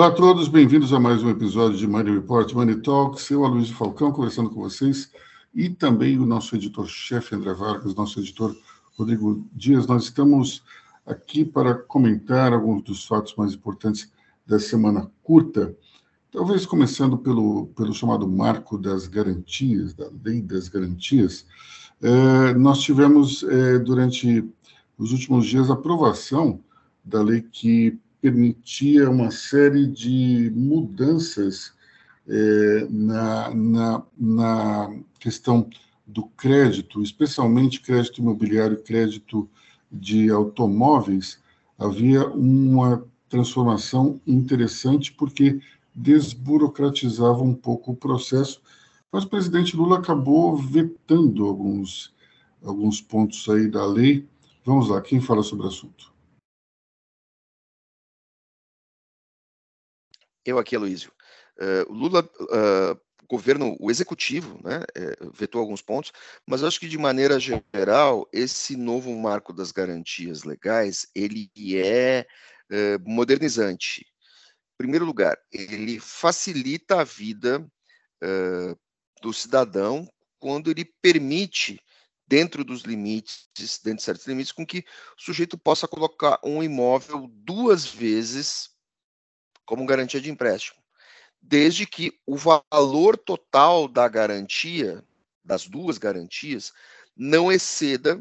Olá a todos, bem-vindos a mais um episódio de Money Report, Money Talks. Eu, Aloysio Falcão, conversando com vocês, e também o nosso editor-chefe, André Vargas, nosso editor Rodrigo Dias. Nós estamos aqui para comentar alguns dos fatos mais importantes da semana curta, talvez começando pelo, pelo chamado marco das garantias, da lei das garantias. É, nós tivemos, é, durante os últimos dias, aprovação da lei que permitia uma série de mudanças é, na, na, na questão do crédito, especialmente crédito imobiliário e crédito de automóveis, havia uma transformação interessante porque desburocratizava um pouco o processo, mas o presidente Lula acabou vetando alguns, alguns pontos aí da lei. Vamos lá, quem fala sobre o assunto? Eu aqui, Aloysio. Uh, Lula, uh, governo, o executivo, né, é, vetou alguns pontos, mas acho que de maneira geral, esse novo marco das garantias legais, ele é uh, modernizante. Em primeiro lugar, ele facilita a vida do cidadão quando ele permite dentro dos limites, dentro de certos limites, com que o sujeito possa colocar um imóvel duas vezes como garantia de empréstimo, desde que o valor total da garantia, das duas garantias, não exceda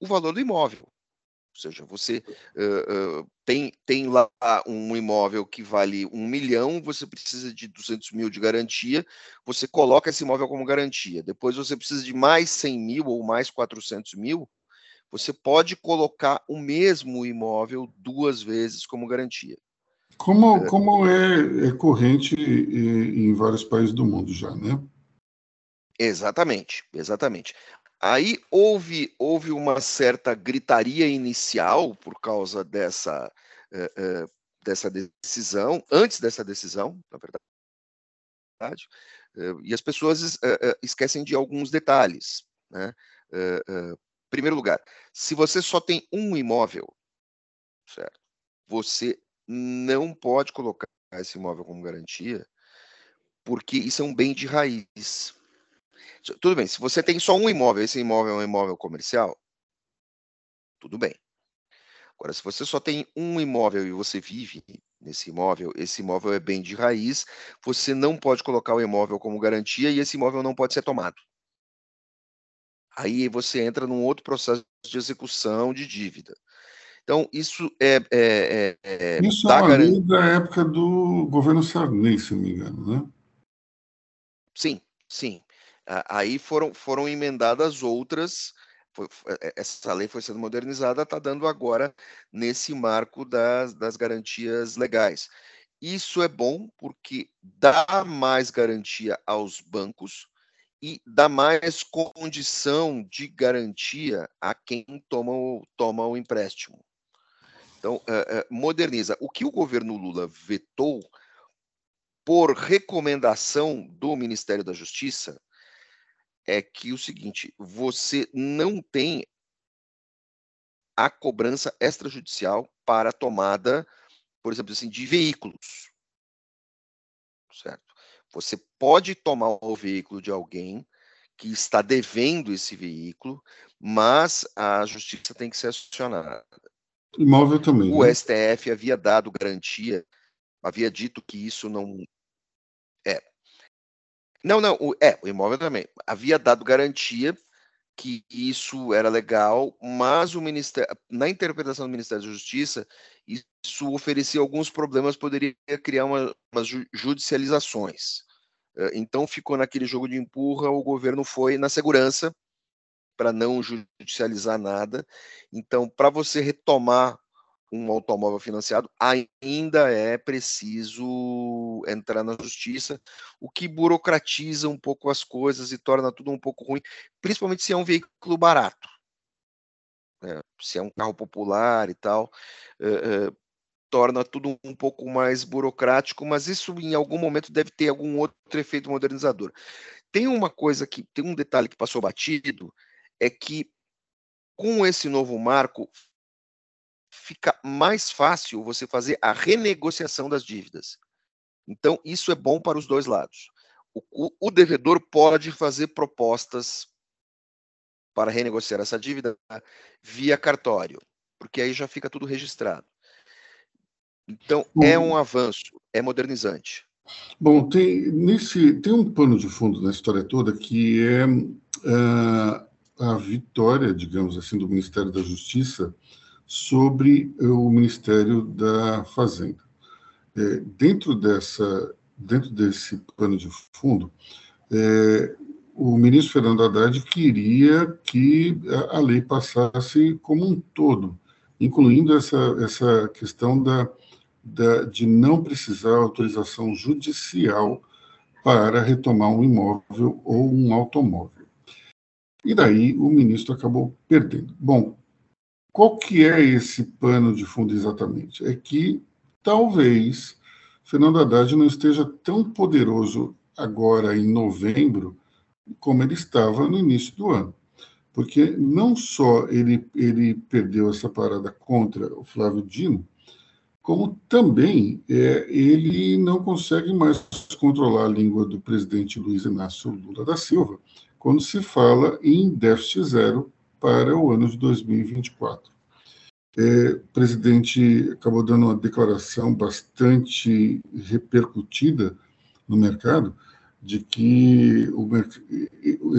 o valor do imóvel. Ou seja, você uh, uh, tem, tem lá um imóvel que vale um milhão, você precisa de 200 mil de garantia, você coloca esse imóvel como garantia. Depois você precisa de mais 100 mil ou mais 400 mil, você pode colocar o mesmo imóvel duas vezes como garantia. Como, como é, é corrente em vários países do mundo já, né? Exatamente, exatamente. Aí houve, houve uma certa gritaria inicial por causa dessa, uh, uh, dessa decisão, antes dessa decisão, na verdade, uh, e as pessoas esquecem de alguns detalhes. Né? primeiro lugar, se você só tem um imóvel, certo? Você não pode colocar esse imóvel como garantia, porque isso é um bem de raiz. Tudo bem, se você tem só um imóvel, esse imóvel é um imóvel comercial, tudo bem. Agora, se você só tem um imóvel e você vive nesse imóvel, esse imóvel é bem de raiz, você não pode colocar o imóvel como garantia e esse imóvel não pode ser tomado. Aí você entra num outro processo de execução de dívida. Então, isso é. é, é, é isso é uma lei da época do governo Sarney, se não me engano, né? Sim, sim. Aí foram, foram emendadas outras. Foi, é, essa lei foi sendo modernizada, está dando agora nesse marco das, das garantias legais. Isso é bom porque dá mais garantia aos bancos e dá mais condição de garantia a quem toma o, toma o empréstimo. Então, uh, uh, moderniza. O que o governo Lula vetou por recomendação do Ministério da Justiça é que o seguinte: você não tem a cobrança extrajudicial para tomada, por exemplo, assim, de veículos. Certo? Você pode tomar o veículo de alguém que está devendo esse veículo, mas a justiça tem que ser acionada. Imóvel também. O né? STF havia dado garantia, havia dito que isso não. É. Não, não, o, é, o imóvel também. Havia dado garantia que isso era legal, mas o Ministério, na interpretação do Ministério da Justiça, isso oferecia alguns problemas, poderia criar uma, umas judicializações. Então ficou naquele jogo de empurra, o governo foi na segurança, para não judicializar nada. Então, para você retomar um automóvel financiado, ainda é preciso entrar na justiça, o que burocratiza um pouco as coisas e torna tudo um pouco ruim, principalmente se é um veículo barato. Né? Se é um carro popular e tal, uh, uh, torna tudo um pouco mais burocrático, mas isso em algum momento deve ter algum outro efeito modernizador. Tem uma coisa que, tem um detalhe que passou batido, é que com esse novo marco fica mais fácil você fazer a renegociação das dívidas. Então, isso é bom para os dois lados. O, o, o devedor pode fazer propostas para renegociar essa dívida via cartório, porque aí já fica tudo registrado. Então, é um avanço, é modernizante. Bom, tem, nesse, tem um pano de fundo na história toda que é uh, a vitória, digamos assim, do Ministério da Justiça sobre o Ministério da Fazenda. É, dentro, dessa, dentro desse pano de fundo, é, o ministro Fernando Haddad queria que a, a lei passasse como um todo, incluindo essa, essa questão da da, de não precisar autorização judicial para retomar um imóvel ou um automóvel. E daí o ministro acabou perdendo. Bom, qual que é esse pano de fundo exatamente? É que talvez Fernando Haddad não esteja tão poderoso agora em novembro como ele estava no início do ano. Porque não só ele, ele perdeu essa parada contra o Flávio Dino, como também é, ele não consegue mais controlar a língua do presidente Luiz Inácio Lula da Silva quando se fala em déficit zero para o ano de 2024. É, o presidente acabou dando uma declaração bastante repercutida no mercado de que o,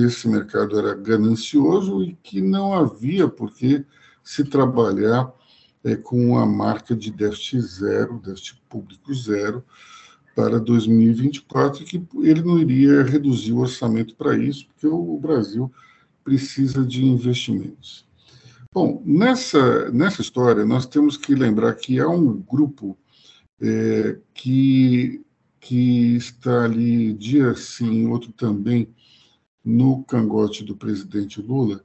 esse mercado era ganancioso e que não havia por que se trabalhar é, com a marca de déficit zero, déficit público zero, para 2024, e que ele não iria reduzir o orçamento para isso, porque o Brasil precisa de investimentos. Bom, nessa, nessa história, nós temos que lembrar que há um grupo é, que, que está ali dia sim, outro também, no cangote do presidente Lula,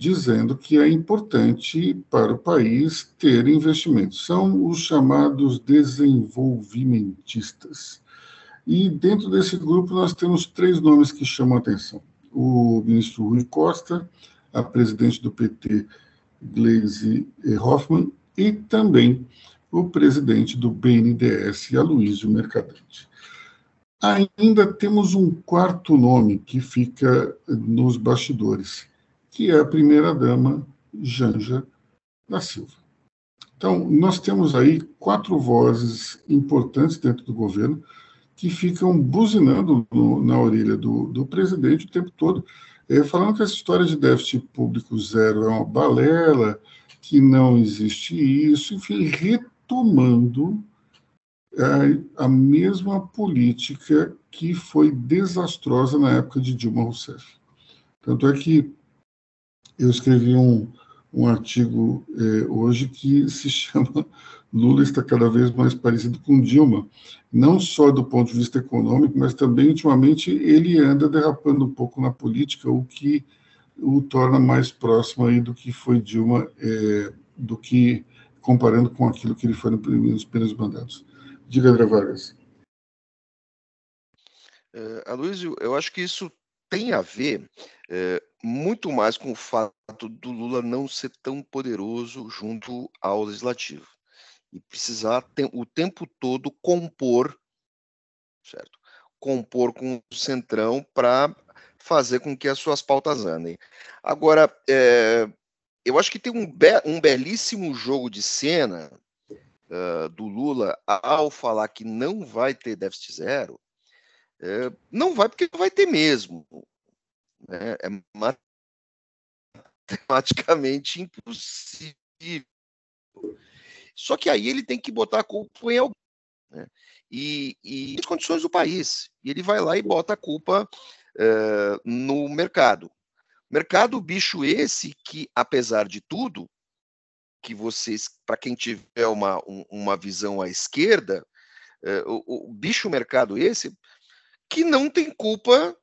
dizendo que é importante para o país ter investimentos. São os chamados desenvolvimentistas. E dentro desse grupo nós temos três nomes que chamam a atenção: o ministro Rui Costa, a presidente do PT, Gleisi Hoffmann, e também o presidente do BNDES, Aloysio Mercadante. Ainda temos um quarto nome que fica nos bastidores, que é a primeira-dama Janja da Silva. Então, nós temos aí quatro vozes importantes dentro do governo que ficam buzinando no, na orelha do, do, presidente o tempo todo, é, falando que essa história de déficit público zero é uma balela, que não existe isso, enfim, retomando a, a mesma política que foi desastrosa na época de Dilma Rousseff. Tanto é que eu escrevi um, um artigo é, hoje que se chama Lula está cada vez mais parecido com Dilma, não só do ponto de vista econômico, mas também, ultimamente, ele anda derrapando um pouco na política, o que o torna mais próximo aí do que foi Dilma, é, do que comparando com aquilo que ele foi nos primeiros mandatos. Diga, André Vargas. Uh, Aloysio, eu acho que isso tem a ver é, muito mais com o fato do Lula não ser tão poderoso junto ao legislativo e precisar o tempo todo compor, certo? Compor com o centrão para fazer com que as suas pautas andem. Agora, é, eu acho que tem um, be um belíssimo jogo de cena uh, do Lula ao falar que não vai ter déficit zero. É, não vai porque não vai ter mesmo né, é matematicamente impossível. Só que aí ele tem que botar a culpa em alguém. Né? E, e as condições do país. E ele vai lá e bota a culpa uh, no mercado. Mercado bicho esse que, apesar de tudo, que vocês, para quem tiver uma, um, uma visão à esquerda, uh, o, o bicho mercado esse, que não tem culpa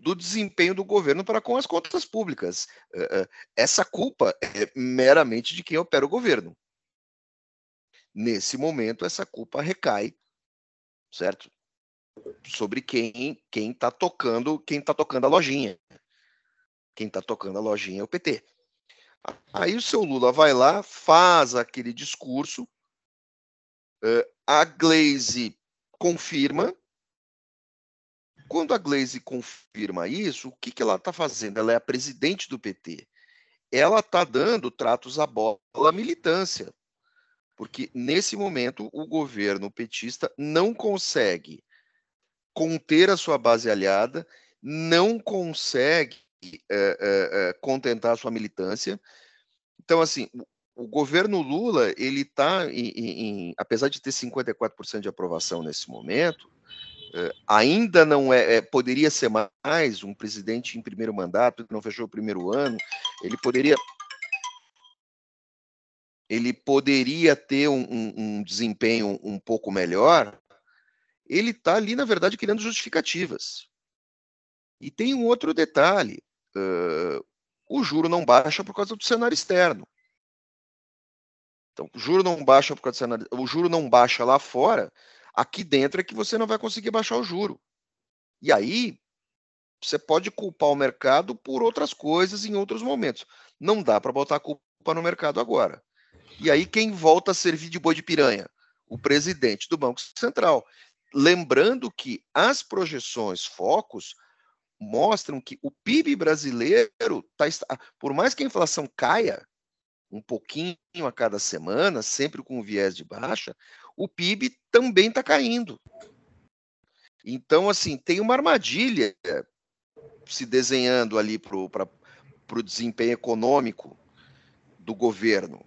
do desempenho do governo para com as contas públicas. Uh, essa culpa é meramente de quem opera o governo. Nesse momento, essa culpa recai, certo? Sobre quem quem está tocando quem está tocando a lojinha. Quem está tocando a lojinha é o PT. Aí o seu Lula vai lá, faz aquele discurso, a Glaze confirma. Quando a Glaze confirma isso, o que, que ela está fazendo? Ela é a presidente do PT. Ela está dando tratos à bola à militância. Porque, nesse momento, o governo petista não consegue conter a sua base aliada, não consegue é, é, contentar a sua militância. Então, assim, o, governo Lula, ele está, apesar de ter 54% de aprovação nesse momento, ainda não é, é, poderia ser mais um presidente em primeiro mandato, não fechou o primeiro ano, ele poderia ele poderia ter um, um, um desempenho um pouco melhor, ele está ali, na verdade, criando justificativas. E tem um outro detalhe: uh, o juro não baixa por causa do cenário externo. Então, o juro não baixa por causa do cenário, o juro não baixa lá fora, aqui dentro é que você não vai conseguir baixar o juro. E aí você pode culpar o mercado por outras coisas em outros momentos. Não dá para botar a culpa no mercado agora. E aí quem volta a servir de boi de piranha? O presidente do Banco Central. Lembrando que as projeções focos mostram que o PIB brasileiro está, por mais que a inflação caia um pouquinho a cada semana, sempre com viés de baixa, o PIB também está caindo. Então, assim, tem uma armadilha se desenhando ali para o desempenho econômico do governo.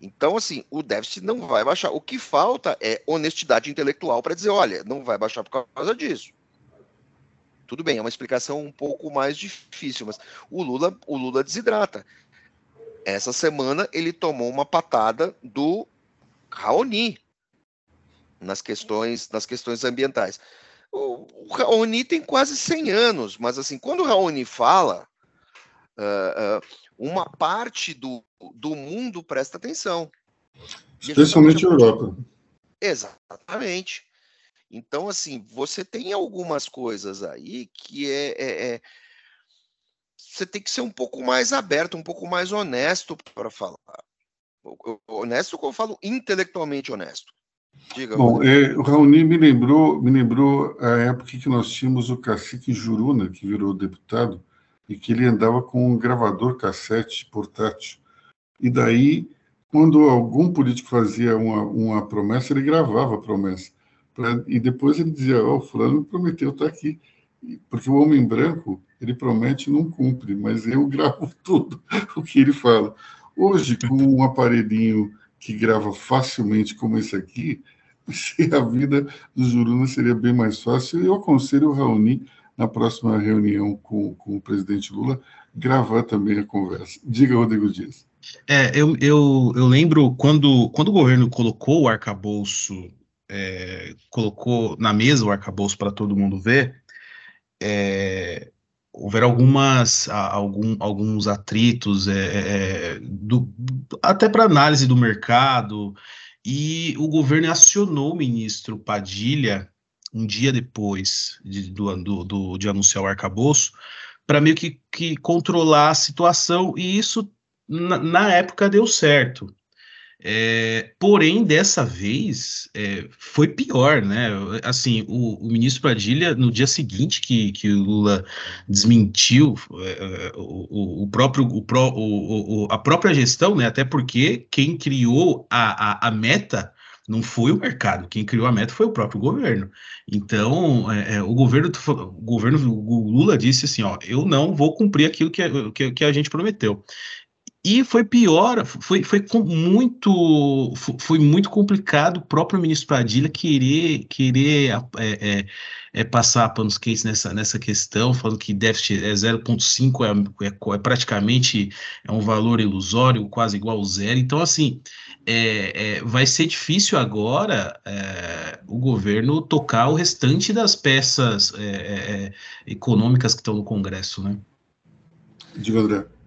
Então, assim, o déficit não vai baixar. O que falta é honestidade intelectual para dizer, olha, não vai baixar por causa disso. Tudo bem, é uma explicação um pouco mais difícil, mas o Lula, o Lula desidrata. Essa semana ele tomou uma patada do Raoni nas questões, nas questões ambientais. O, o Raoni tem quase 100 anos, mas assim, quando o Raoni fala, uh, uh, uma parte do, do mundo presta atenção. Especialmente a Europa. Exatamente. Então, assim, você tem algumas coisas aí que é, é, é, Você tem que ser um pouco mais aberto, um pouco mais honesto para falar. Honesto, como eu falo, intelectualmente honesto. Diga, Bom, é, o Raoni me lembrou, me lembrou a época que nós tínhamos o cacique Juruna, que virou deputado, e que ele andava com um gravador cassete portátil. E daí, quando algum político fazia uma, uma promessa, ele gravava a promessa. Pra, e depois ele dizia: Ó, oh, Fulano prometeu estar tá aqui. Porque o homem branco, ele promete e não cumpre, mas eu gravo tudo o que ele fala. Hoje, com um aparelhinho que grava facilmente como esse aqui, a vida do Juruna seria bem mais fácil. Eu aconselho o Raoni na próxima reunião com, com o presidente Lula, gravar também a conversa. Diga, Rodrigo Dias. É, eu, eu, eu lembro quando, quando o governo colocou o arcabouço, é, colocou na mesa o arcabouço para todo mundo ver, é, houveram algumas, algum, alguns atritos, é, é do, até para análise do mercado, e o governo acionou o ministro Padilha um dia depois de, do, do, de anunciar o arcabouço, para meio que, que controlar a situação, e isso na, na época deu certo. É, porém, dessa vez é, foi pior, né? Assim, o, o, ministro Padilha, no dia seguinte que, que o Lula desmentiu é, o, o, próprio, o, o, a própria gestão, né? Até porque quem criou a, a, a meta não foi o mercado, quem criou a meta foi o próprio governo. Então, é, é o governo, o governo, o Lula disse assim, ó, eu não vou cumprir aquilo que, que, que a gente prometeu. E foi pior, foi, foi muito foi muito complicado o próprio ministro Padilha querer querer é, é, é passar panos quentes nessa, nessa questão, falando que déficit é 0,5 é, é, é, praticamente é um valor ilusório, quase igual ao zero. Então, assim, é, é, vai ser difícil agora o governo tocar o restante das peças econômicas que estão no Congresso, né? Diga, André.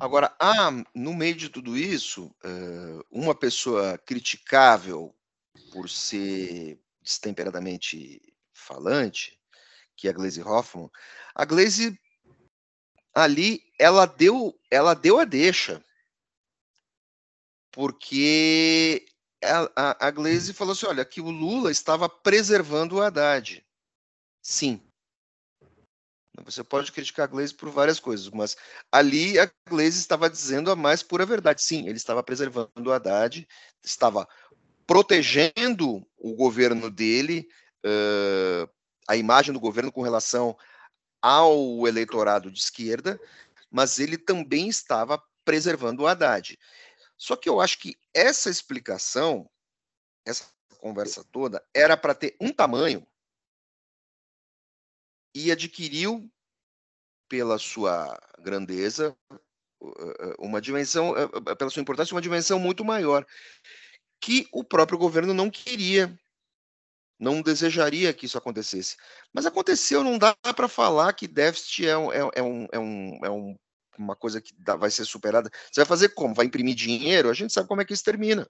Agora, há, no meio de tudo isso, eh, uma pessoa criticável por ser destemperadamente falante, que é a Glaze Hoffman. A Glaze, ali ela deu, ela deu a deixa. Porque a, a, Glaze falou assim: olha, que o Lula estava preservando o Haddad. Sim. Você pode criticar a Glaze por várias coisas, mas ali a Glaze estava dizendo a mais pura verdade. Sim, ele estava preservando o Haddad, estava protegendo o governo dele, uh, a imagem do governo com relação ao eleitorado de esquerda, mas ele também estava preservando o Haddad. Só que eu acho que essa explicação, essa conversa toda, era para ter um tamanho e adquiriu, pela sua grandeza, uma dimensão, pela sua importância, uma dimensão muito maior, que o próprio governo não queria, não desejaria que isso acontecesse. Mas aconteceu, não dá para falar que déficit é, um, é, é, um, é, um, é um, uma coisa que dá, vai ser superada. Você vai fazer como? Vai imprimir dinheiro? A gente sabe como é que isso termina.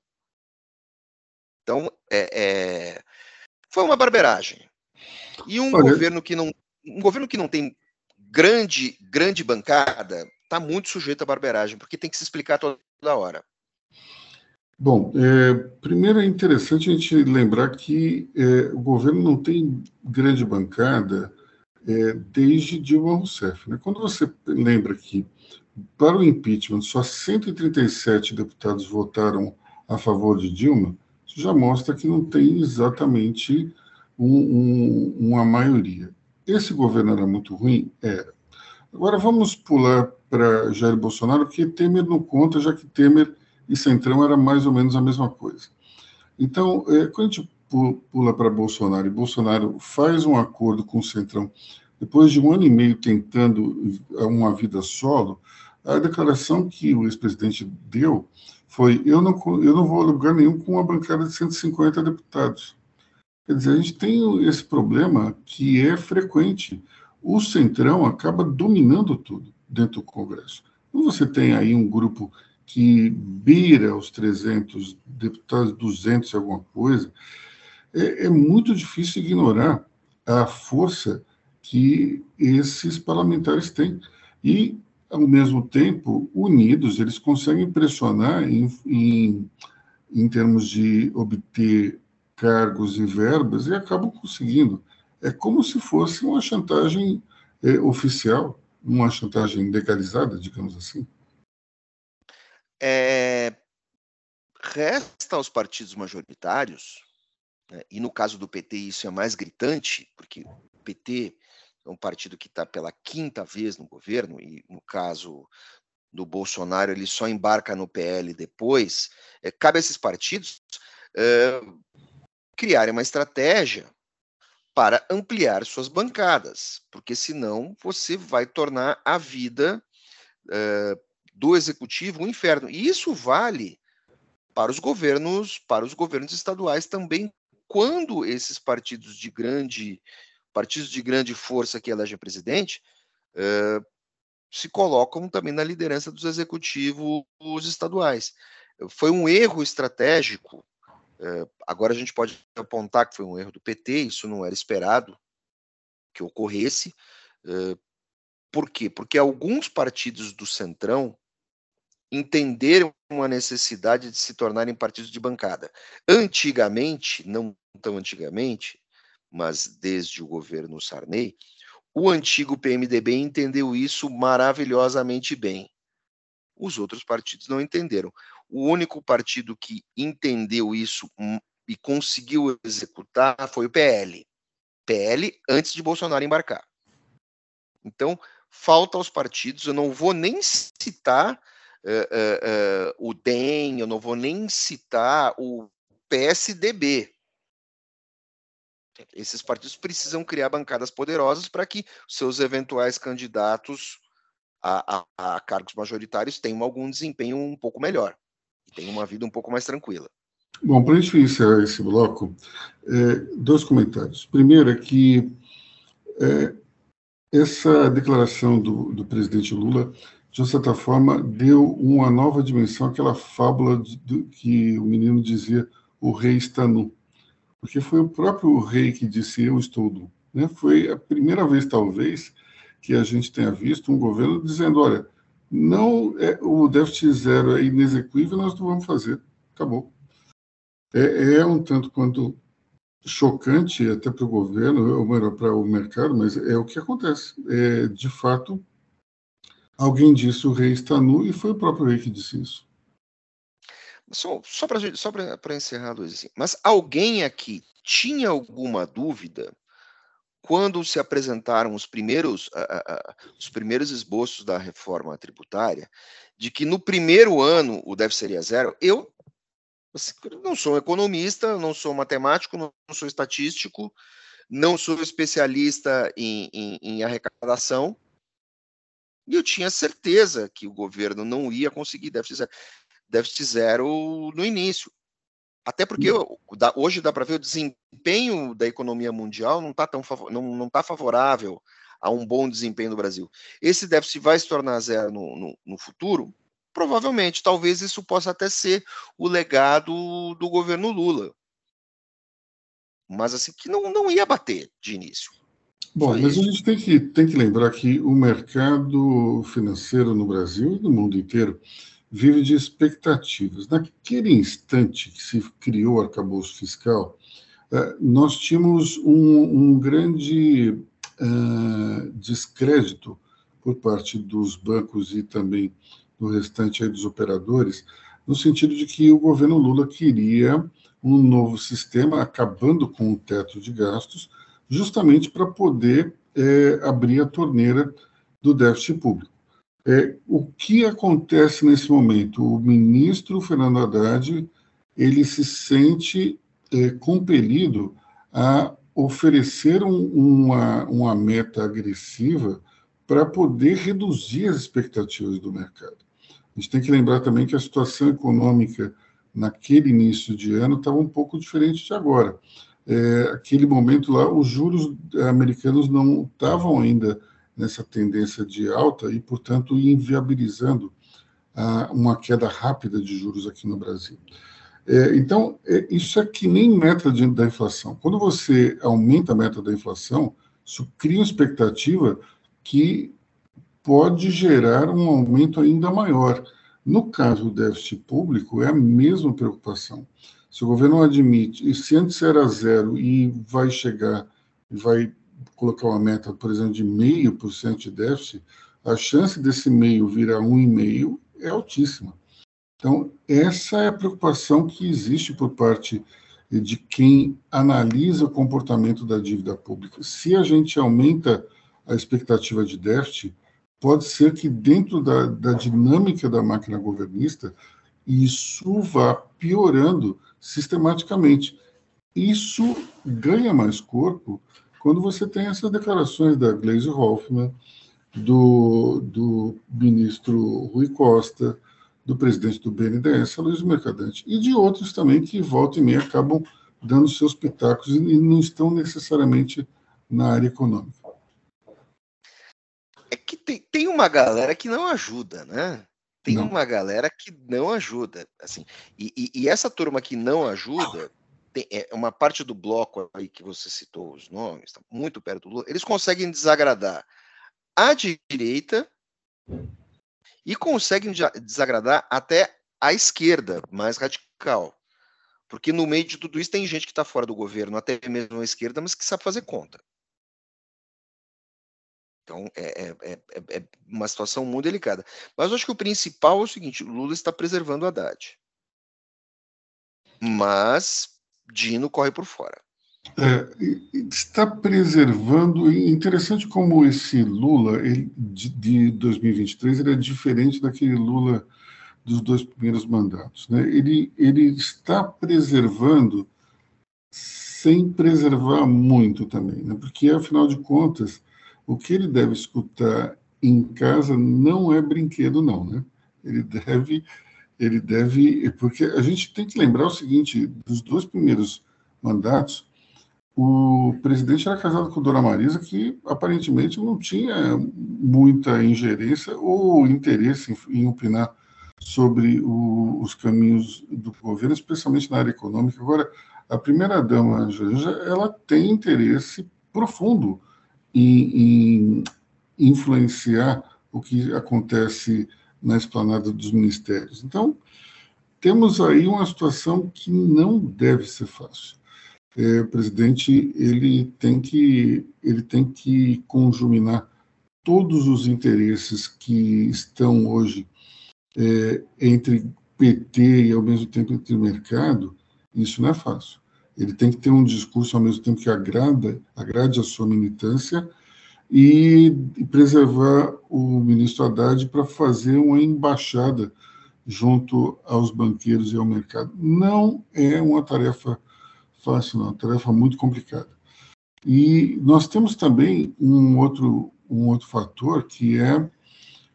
Então, é, é... foi uma barberagem. E um Olha... governo que não um governo que não tem grande, grande bancada está muito sujeito à barberagem, porque tem que se explicar toda hora. Bom, é, primeiro é interessante a gente lembrar que é, o governo não tem grande bancada é, desde Dilma Rousseff. Né? Quando você lembra que, para o impeachment, só 137 deputados votaram a favor de Dilma, isso já mostra que não tem exatamente um, um, uma maioria. Esse governo era muito ruim? Era. Agora vamos pular para Jair Bolsonaro, que Temer não conta, já que Temer e Centrão era mais ou menos a mesma coisa. Então, é, quando a gente pula para Bolsonaro e Bolsonaro faz um acordo com o Centrão, depois de um ano e meio tentando uma vida solo, a declaração que o ex-presidente deu foi: eu não, eu não vou a lugar nenhum com uma bancada de 150 deputados. Quer dizer, a gente tem esse problema que é frequente. O Centrão acaba dominando tudo dentro do Congresso. Quando você tem aí um grupo que beira os 300 deputados, 200 e alguma coisa, é, é muito difícil ignorar a força que esses parlamentares têm. E, ao mesmo tempo, unidos, eles conseguem pressionar em, em, em termos de obter cargos e verbas e acabam conseguindo. É como se fosse uma chantagem é, oficial, uma chantagem legalizada, digamos assim. É, resta aos partidos majoritários, né, e no caso do PT isso é mais gritante, porque o PT é um partido que está pela quinta vez no governo, e no caso do Bolsonaro ele só embarca no PL depois, é, cabe a esses partidos é, criarem uma estratégia para ampliar suas bancadas, porque senão você vai tornar a vida uh, do executivo um inferno. E isso vale para os governos, para os governos estaduais também, quando esses partidos de grande partidos de grande força que elegem presidente uh, se colocam também na liderança dos executivos estaduais. Foi um erro estratégico agora a gente pode apontar que foi um erro do PT, isso não era esperado que ocorresse. É, por quê? Porque alguns partidos do Centrão entenderam a necessidade de se tornarem partidos de bancada. Antigamente, não tão antigamente, mas desde o governo Sarney, o antigo PMDB entendeu isso maravilhosamente bem. Os outros partidos não entenderam. O único partido que entendeu isso hum, e conseguiu executar foi o PL. PL antes de Bolsonaro embarcar. Então, falta aos partidos, eu não vou nem citar uh, uh, uh, o DEM, eu não vou nem citar o PSDB. Esses partidos precisam criar bancadas poderosas para que seus eventuais candidatos a, a, a cargos majoritários tenham algum desempenho um pouco melhor e tenham uma vida um pouco mais tranquila. Bom, para a gente encerrar esse bloco, é, dois comentários. Primeiro é que é, essa declaração do, do, presidente Lula, de certa forma, deu uma nova dimensão àquela fábula de, de, que o menino dizia: o rei está nu. Porque foi o próprio rei que disse: eu estou nu. Né? Foi a primeira vez, talvez, que a gente tenha visto um governo dizendo, olha, não é, o déficit zero é inexequível, nós não vamos fazer, acabou. É, é um tanto quanto chocante até para o governo, ou melhor, para o mercado, mas é o que acontece. É, de fato, alguém disse o rei está nu e foi o próprio rei que disse isso. Só, só para encerrar, Luiz, assim, mas alguém aqui tinha alguma dúvida quando se apresentaram os primeiros, uh, uh, os primeiros esboços da reforma tributária, de que no primeiro ano o déficit seria zero? Eu assim, não sou economista, não sou matemático, não sou estatístico, não sou especialista em, em, em arrecadação, e eu tinha certeza que o governo não ia conseguir déficit zero déficit zero no início. Até porque hoje dá para ver o desempenho da economia mundial não está tão não, não tá favorável a um bom desempenho do Brasil. Esse déficit vai se tornar zero no, no, no futuro? Provavelmente, talvez isso possa até ser o legado do governo Lula. Mas assim, que não, não ia bater de início. Bom, Foi mas isso. a gente tem que, tem que lembrar que o mercado financeiro no Brasil e no mundo inteiro vive de expectativas. Naquele instante que se criou o arcabouço fiscal, eh, nós tínhamos um, um grande uh, descrédito por parte dos bancos e também do restante dos operadores, no sentido de que o governo Lula queria um novo sistema, acabando com o teto de gastos, justamente para poder é, abrir a torneira do déficit público. É, o que acontece nesse momento? O ministro Fernando Haddad ele se sente é, compelido a oferecer um, uma, uma meta agressiva para poder reduzir as expectativas do mercado. A gente tem que lembrar também que a situação econômica naquele início de ano estava um pouco diferente de agora. É, aquele momento lá, os juros americanos não estavam ainda nessa tendência de alta e, portanto, inviabilizando ah, uma queda rápida de juros aqui no Brasil. É, então, é, isso é que nem meta de, da inflação. Quando você aumenta a meta da inflação, isso cria uma expectativa que pode gerar um aumento ainda maior. No caso do déficit público, é a mesma preocupação. Se o governo admite, e se antes era zero e vai chegar, vai colocar uma meta, por exemplo, de meio por cento de déficit, a chance desse meio virar um e meio é altíssima. Então, essa é a preocupação que existe por parte de quem analisa o comportamento da dívida pública. Se a gente aumenta a expectativa de déficit, pode ser que dentro da, da dinâmica da máquina governista, isso vá piorando sistematicamente. Isso ganha mais corpo quando você tem essas declarações da Gleisi Hoffmann, do, do ministro Rui Costa, do presidente do BNDES, Luiz Mercadante, e de outros também que volta e meia acabam dando seus pitacos e não estão necessariamente na área econômica. É que tem, tem uma galera que não ajuda, né? Tem não. uma galera que não ajuda, assim. E, e, e essa turma que não ajuda uma parte do bloco aí que você citou os nomes, tá muito perto do Lula, eles conseguem desagradar a direita e conseguem desagradar até a esquerda mais radical. Porque no meio de tudo isso tem gente que está fora do governo, até mesmo a esquerda, mas que sabe fazer conta. Então é, é, é, é uma situação muito delicada. Mas eu acho que o principal é o seguinte: o Lula está preservando a Haddad. Mas Dino corre por fora. É, está preservando. Interessante como esse Lula ele, de, de 2023 ele é diferente daquele Lula dos dois primeiros mandatos. Né? Ele, ele está preservando sem preservar muito também, né? porque afinal de contas o que ele deve escutar em casa não é brinquedo, não, né? Ele deve ele deve. Porque a gente tem que lembrar o seguinte: dos dois primeiros mandatos, o presidente era casado com Dona Marisa, que aparentemente não tinha muita ingerência ou interesse em, em opinar sobre o, os caminhos do governo, especialmente na área econômica. Agora, a primeira-dama, Janja, ela tem interesse profundo em, em influenciar o que acontece na esplanada dos ministérios. Então, temos aí uma situação que não deve ser fácil. É, o presidente ele tem que ele tem que conjuminar todos os interesses que estão hoje é, entre PT e ao mesmo tempo entre mercado. Isso não é fácil. Ele tem que ter um discurso ao mesmo tempo que agrada, agrade a sua militância e, preservar o ministro Haddad para fazer uma embaixada junto aos banqueiros e ao mercado. Não é uma tarefa fácil, não, é uma tarefa muito complicada. E nós temos também um outro, um outro fator, que é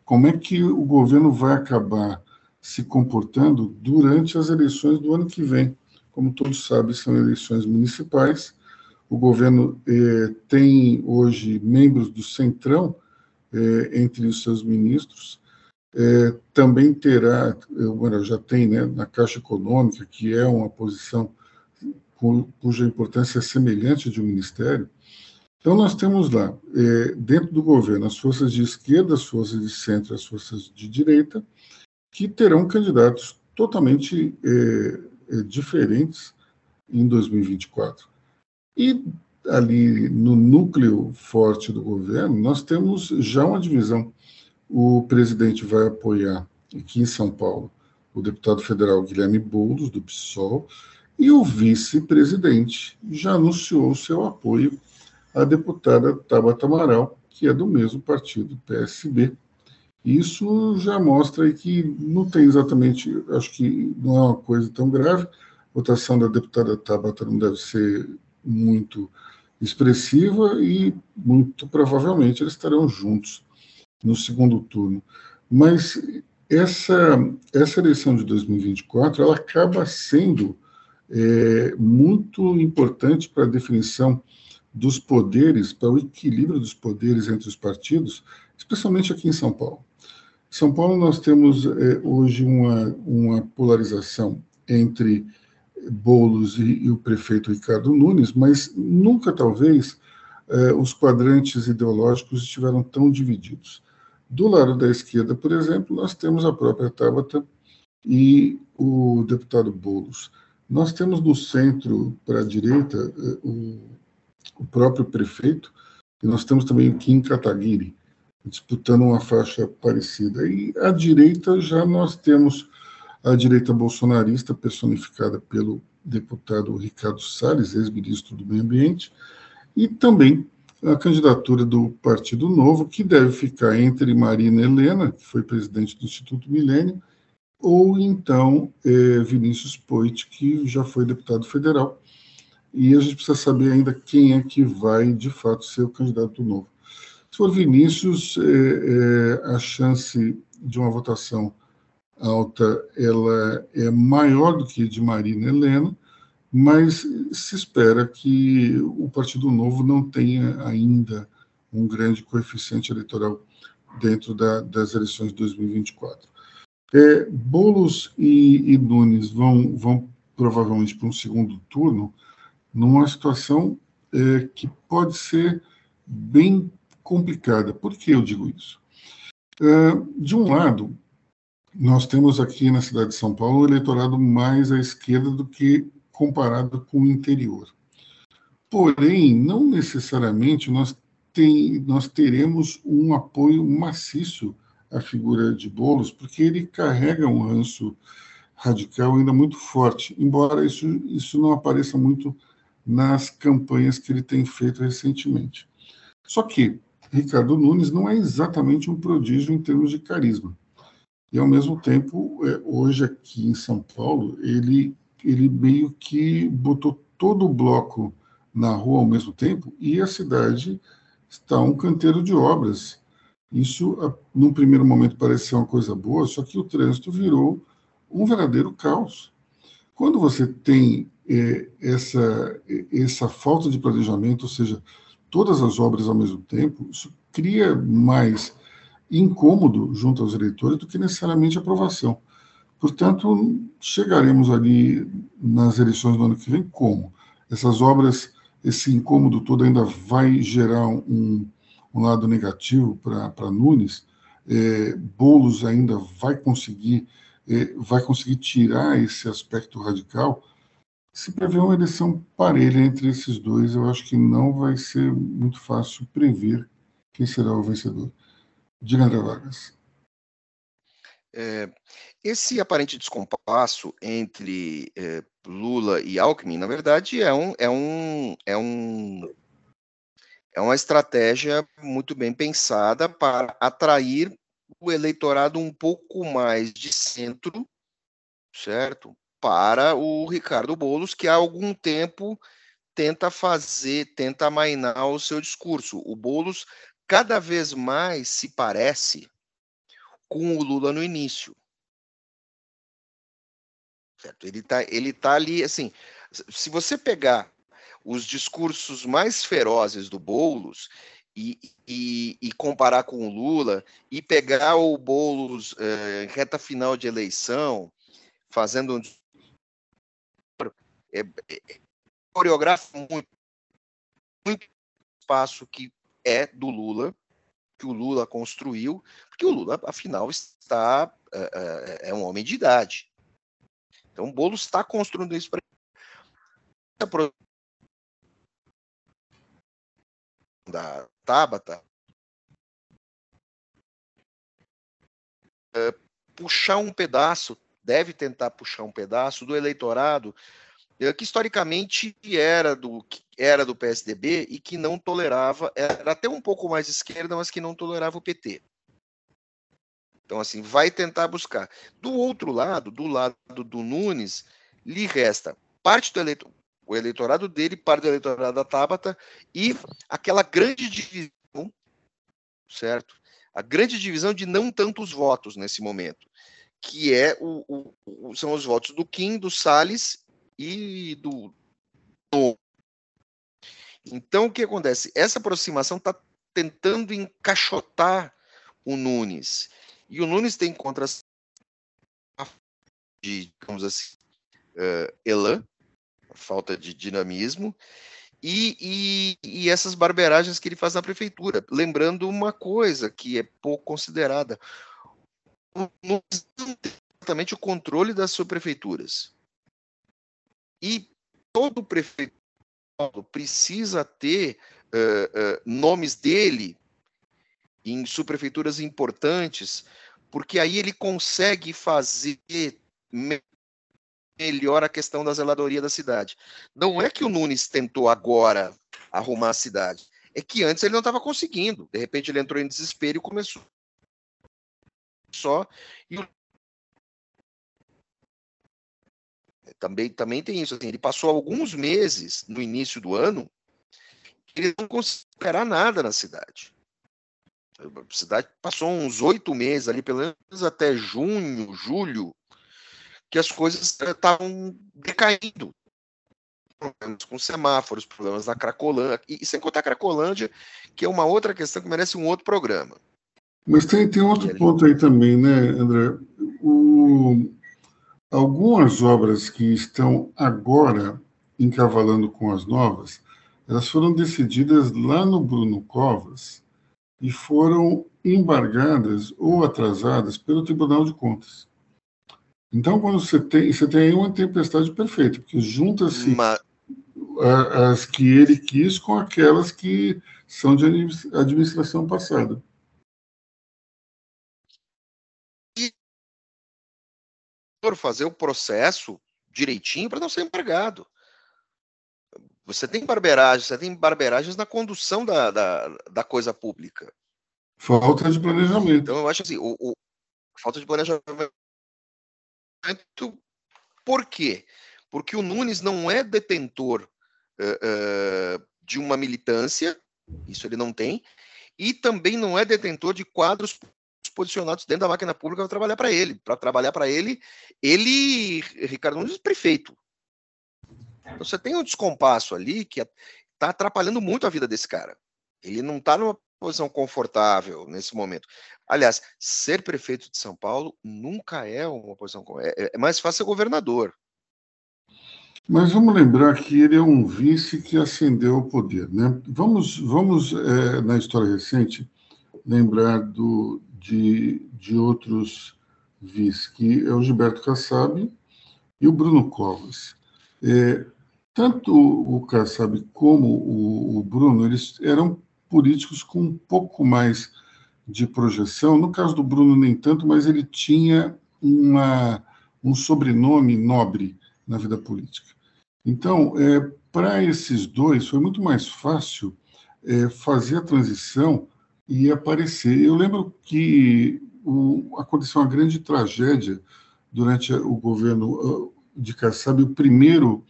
como é que o governo vai acabar se comportando durante as eleições do ano que vem. Como todos sabem, são eleições municipais. O governo eh, tem hoje membros do Centrão eh, entre os seus ministros, é, também terá, agora já tem né, na Caixa Econômica, que é uma posição cuja importância é semelhante de um ministério. Então, nós temos lá, é, dentro do governo, as forças de esquerda, as forças de centro, as forças de direita, que terão candidatos totalmente é diferentes em 2024. E ali no núcleo forte do governo, nós temos já uma divisão o presidente vai apoiar aqui em São Paulo o deputado federal Guilherme Boulos, do PSOL, e o vice-presidente já anunciou seu apoio à deputada Tabata Amaral, que é do mesmo partido, PSB. Isso já mostra que não tem exatamente, acho que não é uma coisa tão grave. A votação da deputada Tabata não deve ser muito expressiva e muito provavelmente eles estarão juntos no segundo turno. Mas essa, essa eleição de 2024 ela acaba sendo é, muito importante para a definição dos poderes, para o equilíbrio dos poderes entre os partidos, especialmente aqui em São Paulo. Em São Paulo nós temos é, hoje uma, uma polarização entre Bolos e, e, o prefeito Ricardo Nunes, mas nunca talvez é, os quadrantes ideológicos estiveram tão divididos. Do lado da esquerda, por exemplo, nós temos a própria Tabata e o deputado Boulos. Nós temos no centro, para a direita, eh, o, o, próprio prefeito, e nós temos também o Kim Kataguiri, disputando uma faixa parecida. E à direita já nós temos a direita bolsonarista, personificada pelo deputado Ricardo Salles, ex-ministro do Meio Ambiente, e também a candidatura do Partido Novo, que deve ficar entre Marina Helena, que foi presidente do Instituto Milênio, ou então é, Vinícius Poit, que já foi deputado federal. E a gente precisa saber ainda quem é que vai, de fato, ser o candidato novo. Se for Vinícius, é, é, a chance de uma votação alta ela é maior do que de Marina Helena, mas se espera que o Partido Novo não tenha ainda um grande coeficiente eleitoral dentro da, das eleições de 2024. É, Boulos e, e Nunes vão, vão provavelmente para um segundo turno numa situação é, que pode ser bem complicada. Por que eu digo isso? É, de um lado, nós temos aqui na cidade de São Paulo um eleitorado mais à esquerda do que comparado com o interior. Porém, não necessariamente nós, tem, nós teremos um apoio maciço à figura de Bolos, porque ele carrega um ranço radical ainda muito forte, embora isso, isso não apareça muito nas campanhas que ele tem feito recentemente. Só que Ricardo Nunes não é exatamente um prodígio em termos de carisma. E, ao mesmo tempo, é, hoje aqui em São Paulo, ele ele meio que botou todo o bloco na rua ao mesmo tempo e a cidade está um canteiro de obras. Isso, num primeiro momento, parecia uma coisa boa, só que o trânsito virou um verdadeiro caos. Quando você tem é, essa, essa falta de planejamento, ou seja, todas as obras ao mesmo tempo, isso cria mais incômodo junto aos eleitores do que necessariamente aprovação. Portanto, chegaremos ali nas eleições do ano que vem como? Essas obras, esse incômodo todo ainda vai gerar um, um lado negativo para Nunes, é, Boulos ainda vai conseguir, é, vai conseguir tirar esse aspecto radical. Se prever uma eleição parelha entre esses dois, eu acho que não vai ser muito fácil prever quem será o vencedor. Diga, André Vargas. É, esse aparente descompasso entre é, Lula e Alckmin, na verdade, é um, é um, é um é uma estratégia muito bem pensada para atrair o eleitorado um pouco mais de centro, certo? Para o Ricardo Boulos, que há algum tempo tenta fazer, tenta amainar o seu discurso. O Boulos cada vez mais se parece com o Lula no início. Certo? Ele está ele tá ali, assim, se você pegar os discursos mais ferozes do Boulos e, e, e, comparar com o Lula e pegar o Boulos é, reta final de eleição, fazendo um é, é, coreografa muito, muito espaço que é do Lula, que o Lula construiu, porque o Lula, afinal, está é, é, é um homem de idade. Então, o Boulos está construindo isso para da Tabata é, puxar um pedaço, deve tentar puxar um pedaço do eleitorado que historicamente era do era do PSDB e que não tolerava, era até um pouco mais esquerda, mas que não tolerava o PT. Então, assim, vai tentar buscar. Do outro lado, do lado do Nunes, lhe resta parte do eleitorado, o eleitorado dele, parte do eleitorado da Tabata e aquela grande divisão, certo? A grande divisão de não tantos votos nesse momento, que é o, o, são os votos do Kim, do Salles e do. Então, o que acontece? Essa aproximação está tentando encaixotar o Nunes. E o Nunes tem contra de, digamos assim, uh, Elan, falta de dinamismo, e, e, e, essas barberagens que ele faz na prefeitura. Lembrando uma coisa que é pouco considerada: não exatamente o controle das subprefeituras. E todo prefeito precisa ter uh, uh, nomes dele em subprefeituras importantes, porque aí ele consegue fazer melhor a questão da zeladoria da cidade. Não é que o Nunes tentou agora arrumar a cidade, é que antes ele não estava conseguindo. De repente ele entrou em desespero e começou só e o... também também tem isso assim, ele passou alguns meses no início do ano ele não conseguiu esperar nada na cidade a cidade passou uns oito meses ali pelo menos até junho julho que as coisas estavam decaindo. Problemas com semáforos, problemas na Cracolândia, e, sem contar a Cracolândia, que é uma outra questão que merece um outro programa. Mas tem, tem outro ponto aí também, né, André? O, algumas obras que estão agora encavalando com as novas, elas foram decididas lá no Bruno Covas e foram embargadas ou atrasadas pelo Tribunal de Contas. Então, quando você tem, você tem aí uma tempestade perfeita, porque junta-se Mas... as que ele quis com aquelas que são de administração passada. Fazer o processo direitinho para não ser embargado. Você tem barbeiragem, você tem barbeiragens na condução da, da, da coisa pública. Falta de planejamento. Então, eu acho assim, o, o falta de planejamento por quê? Porque o Nunes não é detentor uh, uh, de uma militância, isso ele não tem, e também não é detentor de quadros posicionados dentro da máquina pública para trabalhar para ele. Para trabalhar para ele, ele, Ricardo Nunes, é prefeito. Então, você tem um descompasso ali que está atrapalhando muito a vida desse cara. Ele não está numa posição confortável nesse momento. Aliás, ser prefeito de São Paulo nunca é uma posição. É, é mais fácil ser governador. Mas vamos lembrar que ele é um vice que ascendeu ao poder. Né? Vamos, vamos é, na história recente, lembrar do, de, de outros vice, que é o Gilberto Kassab e o Bruno Covas. É, tanto o Kassab como o, o Bruno, eles eram políticos com um pouco mais de projeção. No caso do Bruno, nem tanto, mas ele tinha uma, um sobrenome nobre na vida política. Então, é, para esses dois, foi muito mais fácil é, fazer a transição e aparecer. Eu lembro que o, aconteceu uma grande tragédia durante o governo uh, de Kassab, o primeiro,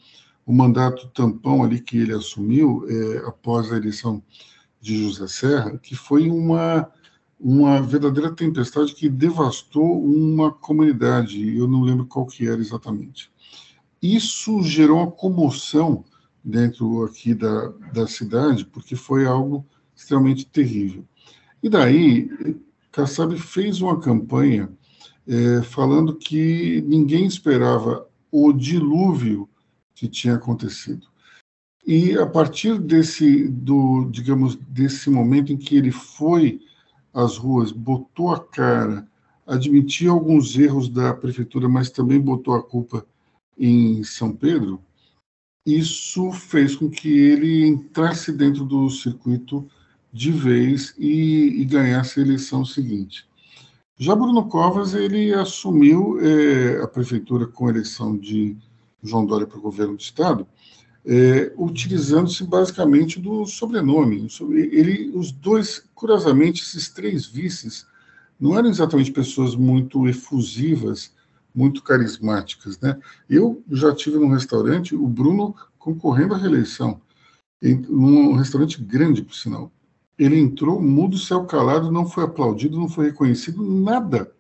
o mandato tampão ali que ele assumiu é, após a eleição de José Serra, que foi uma uma verdadeira tempestade que devastou uma comunidade. Eu não lembro qual que era exatamente. Isso gerou uma comoção dentro aqui da, da cidade, porque foi algo extremamente terrível. E daí, Kassab fez uma campanha é, falando que ninguém esperava o dilúvio que tinha acontecido. E a partir desse, do, digamos, desse momento em que ele foi às ruas, botou a cara, admitiu alguns erros da prefeitura, mas também botou a culpa em São Pedro, isso fez com que ele entrasse dentro do circuito de vez e, e ganhasse a eleição seguinte. Já Bruno Covas ele assumiu é, a prefeitura com a eleição de João Dória para o governo do estado, é, utilizando-se basicamente do sobrenome. Ele, os dois, curiosamente, esses três vices não eram exatamente pessoas muito efusivas, muito carismáticas, né? Eu já tive num restaurante o Bruno concorrendo à reeleição, num restaurante grande, por sinal. Ele entrou mudo, céu calado, não foi aplaudido, não foi reconhecido, nada.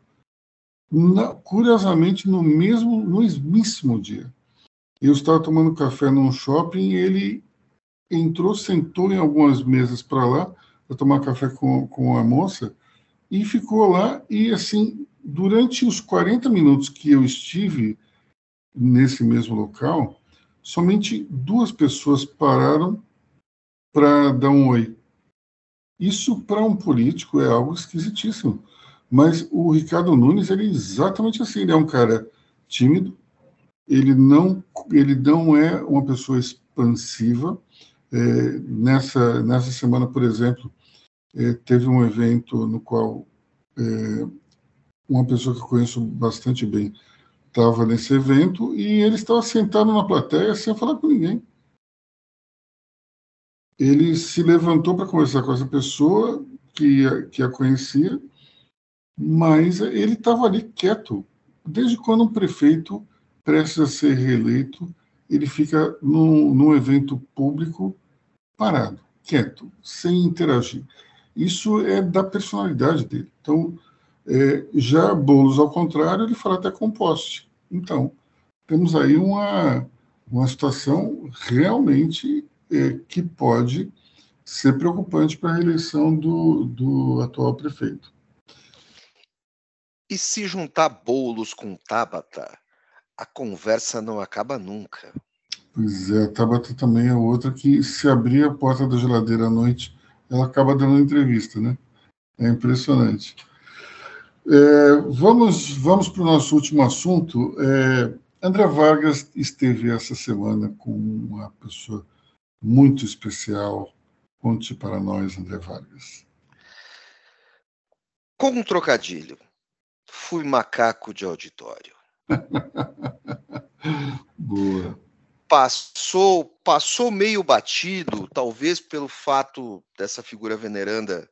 Na, curiosamente, no mesmo, no mesmíssimo dia. Eu estava tomando café num shopping e ele entrou, sentou em algumas mesas para lá, para tomar café com, com a moça, e ficou lá. E, assim, durante os 40 minutos que eu estive nesse mesmo local, somente duas pessoas pararam para dar um oi. Isso, para um político, é algo esquisitíssimo. Mas o Ricardo Nunes, ele é exatamente assim. Ele é um cara tímido, ele não, ele não é uma pessoa expansiva. É, nessa, nessa semana, por exemplo, é, teve um evento no qual é, uma pessoa que eu conheço bastante bem estava nesse evento e ele estava sentado na plateia sem falar com ninguém. Ele se levantou para conversar com essa pessoa que, que a conhecia, mas ele estava ali quieto. Desde quando um prefeito prestes a ser reeleito, ele fica num, num evento público parado, quieto, sem interagir. Isso é da personalidade dele. Então, é, já Boulos, ao contrário, ele fala até composte. Então, temos aí uma, uma situação realmente que pode ser preocupante para a reeleição do, do atual prefeito. E se juntar Boulos com Tabata, a conversa não acaba nunca. Pois é, a Tabata também é outra que, se abrir a porta da geladeira à noite, ela acaba dando entrevista, né? É impressionante. É, vamos vamos para o nosso último assunto. É, André Vargas esteve essa semana com uma pessoa muito especial. Conte para nós, André Vargas. Com um trocadilho, fui macaco de auditório. Boa. Passou, passou meio batido, talvez pelo fato dessa figura veneranda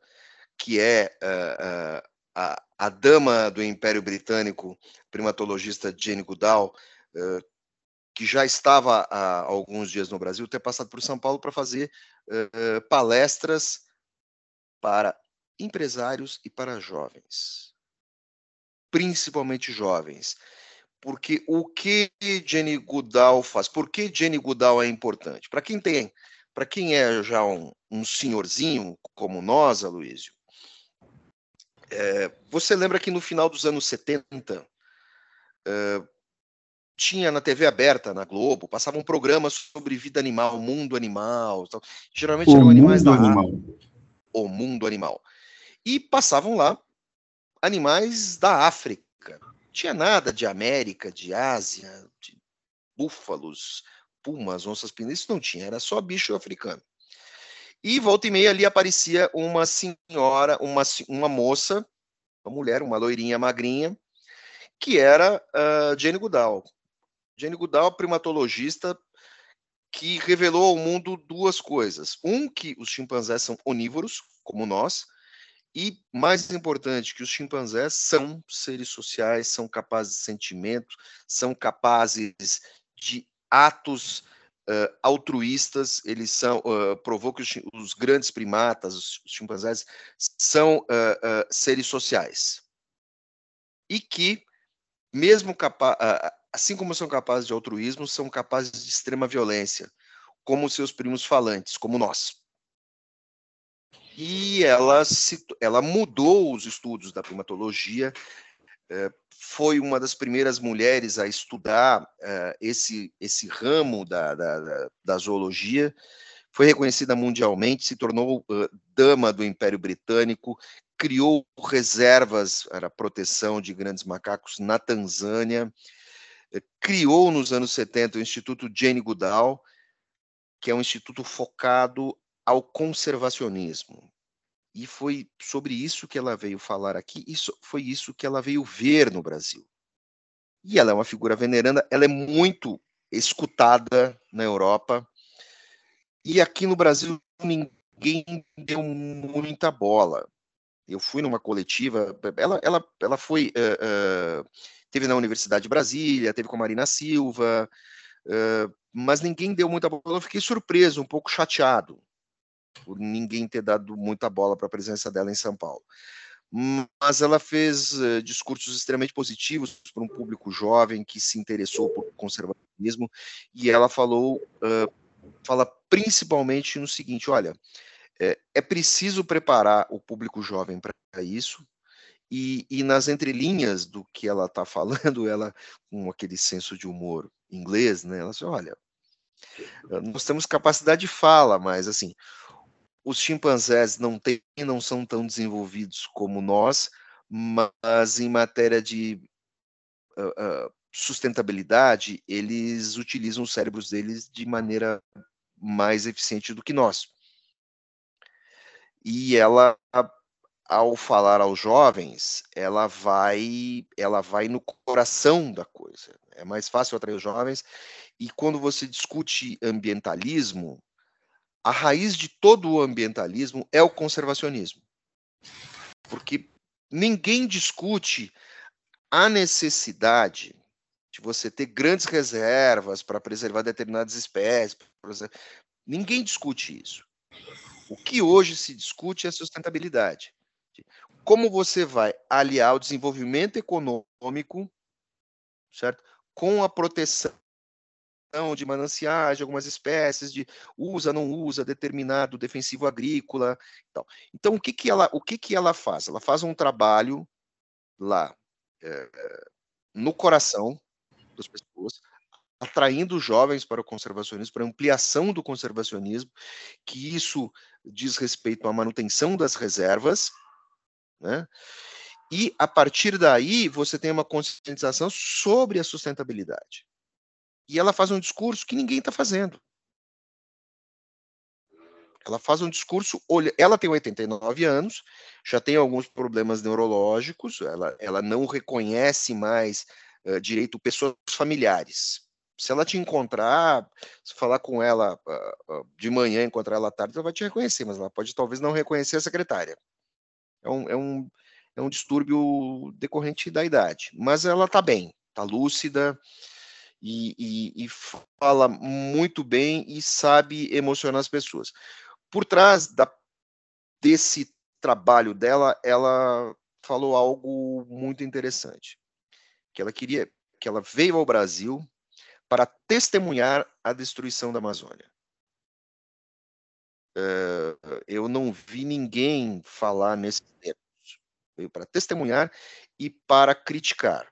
que é uh, uh, a, a, dama do Império Britânico, primatologista Jane Goodall, uh, que já estava há alguns dias no Brasil, ter passado por São Paulo para fazer palestras para empresários e para jovens, principalmente jovens porque o que Jenny Goodall faz? Por que Jenny Goodall é importante? Para quem tem, para quem é já um, um senhorzinho como nós, Aloysio, é, você lembra que no final dos anos 70, é, tinha na TV aberta, na Globo, passavam programas sobre vida animal, mundo animal. Tal. Geralmente o eram animais da animal. O mundo animal. E passavam lá animais da África. Tinha nada de América, de Ásia, de búfalos, pumas, onças pinas, isso não tinha, era só bicho africano. E volta e meia ali aparecia uma senhora, uma, uma moça, uma mulher, uma loirinha magrinha, que era uh, Jane Goodall. Jane Goodall, primatologista, que revelou ao mundo duas coisas. Um, que os chimpanzés são onívoros, como nós, e, mais importante, que os chimpanzés são seres sociais, são capazes de sentimento, são capazes de atos uh, altruístas, eles são, uh, provou que os, os, grandes primatas, os, os chimpanzés, são uh, seres sociais. E que, mesmo capaz, assim como são capazes de altruísmo, são capazes de extrema violência, como seus primos falantes, como nós. E ela, se, ela mudou os estudos da primatologia eh, foi uma das primeiras mulheres a estudar uh, esse, esse ramo da, da, da, zoologia, foi reconhecida mundialmente, se tornou uh, dama do Império Britânico, criou reservas para proteção de grandes macacos na Tanzânia, criou nos anos 70 o Instituto Jane Goodall, que é um instituto focado ao conservacionismo. E foi sobre isso que ela veio falar aqui, isso foi isso que ela veio ver no Brasil. E ela é uma figura veneranda, ela é muito escutada na Europa. E aqui no Brasil ninguém deu muita bola. Eu fui numa coletiva, ela, ela, ela foi, uh, uh, teve na Universidade de Brasília, teve com a Marina Silva, uh, mas ninguém deu muita bola. Eu fiquei surpreso, um pouco chateado, por ninguém ter dado muita bola para a presença dela em São Paulo. Mas ela fez uh, discursos extremamente positivos para um público jovem que se interessou por conservadorismo, e ela falou, uh, fala principalmente no seguinte: olha, é, é preciso preparar o público jovem para isso, e, e, nas entrelinhas do que ela está falando, ela, com aquele senso de humor inglês, né, ela diz, olha, nós temos capacidade de fala, mas assim, os chimpanzés não têm, não são tão desenvolvidos como nós, mas em matéria de uh, uh, sustentabilidade, eles utilizam os cérebros deles de maneira mais eficiente do que nós. E ela, ao falar aos jovens, ela vai, ela vai no coração da coisa. É mais fácil atrair os jovens. E quando você discute ambientalismo, a raiz de todo o ambientalismo é o conservacionismo. Porque ninguém discute a necessidade de você ter grandes reservas para preservar determinadas espécies. Ninguém discute isso. O que hoje se discute é a sustentabilidade. Como você vai aliar o desenvolvimento econômico, certo, com a proteção de mananciais de algumas espécies, de usa, não usa determinado defensivo agrícola. Então, então o, que, que, ela, o que, que ela faz? Ela faz um trabalho lá é, no coração das pessoas, atraindo jovens para o conservacionismo, para a ampliação do conservacionismo, que isso diz respeito à manutenção das reservas, né? E a partir daí você tem uma conscientização sobre a sustentabilidade. E ela faz um discurso que ninguém está fazendo. Ela faz um discurso, ela tem 89 anos, já tem alguns problemas neurológicos, ela, ela não reconhece mais uh, direito pessoas familiares. Se ela te encontrar, se falar com ela uh, uh, de manhã, encontrar ela à tarde, ela vai te reconhecer, mas ela pode talvez não reconhecer a secretária. É um, é um, é um distúrbio decorrente da idade. Mas ela está bem, está lúcida, e, e, e fala muito bem e sabe emocionar as pessoas. Por trás da, desse trabalho dela, ela falou algo muito interessante, que ela queria, que ela veio ao Brasil para testemunhar a destruição da Amazônia. Eu não vi ninguém falar nesse termos. Veio para testemunhar e para criticar.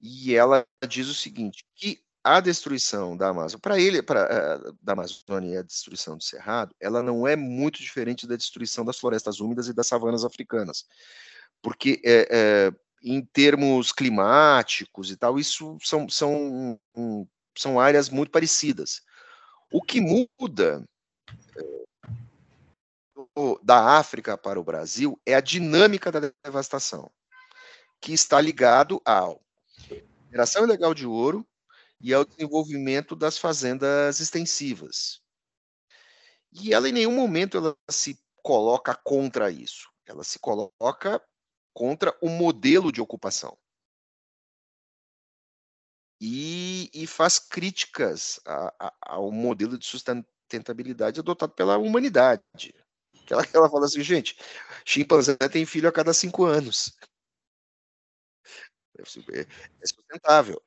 e ela diz o seguinte, que a destruição da Amazônia, para ele, para uh, da Amazônia e a destruição do Cerrado, ela não é muito diferente da destruição das florestas úmidas e das savanas africanas, porque é, é, em termos climáticos e tal, isso são, são, são áreas muito parecidas. O que muda da África para o Brasil é a dinâmica da devastação, que está ligado ao mineração ilegal de ouro e ao desenvolvimento das fazendas extensivas. E ela em nenhum momento ela se coloca contra isso. Ela se coloca contra o modelo de ocupação. E, e faz críticas a, a, ao modelo de sustentabilidade adotado pela humanidade. Ela, ela fala assim, gente, chimpanzé tem filho a cada cinco anos. É, é sustentável.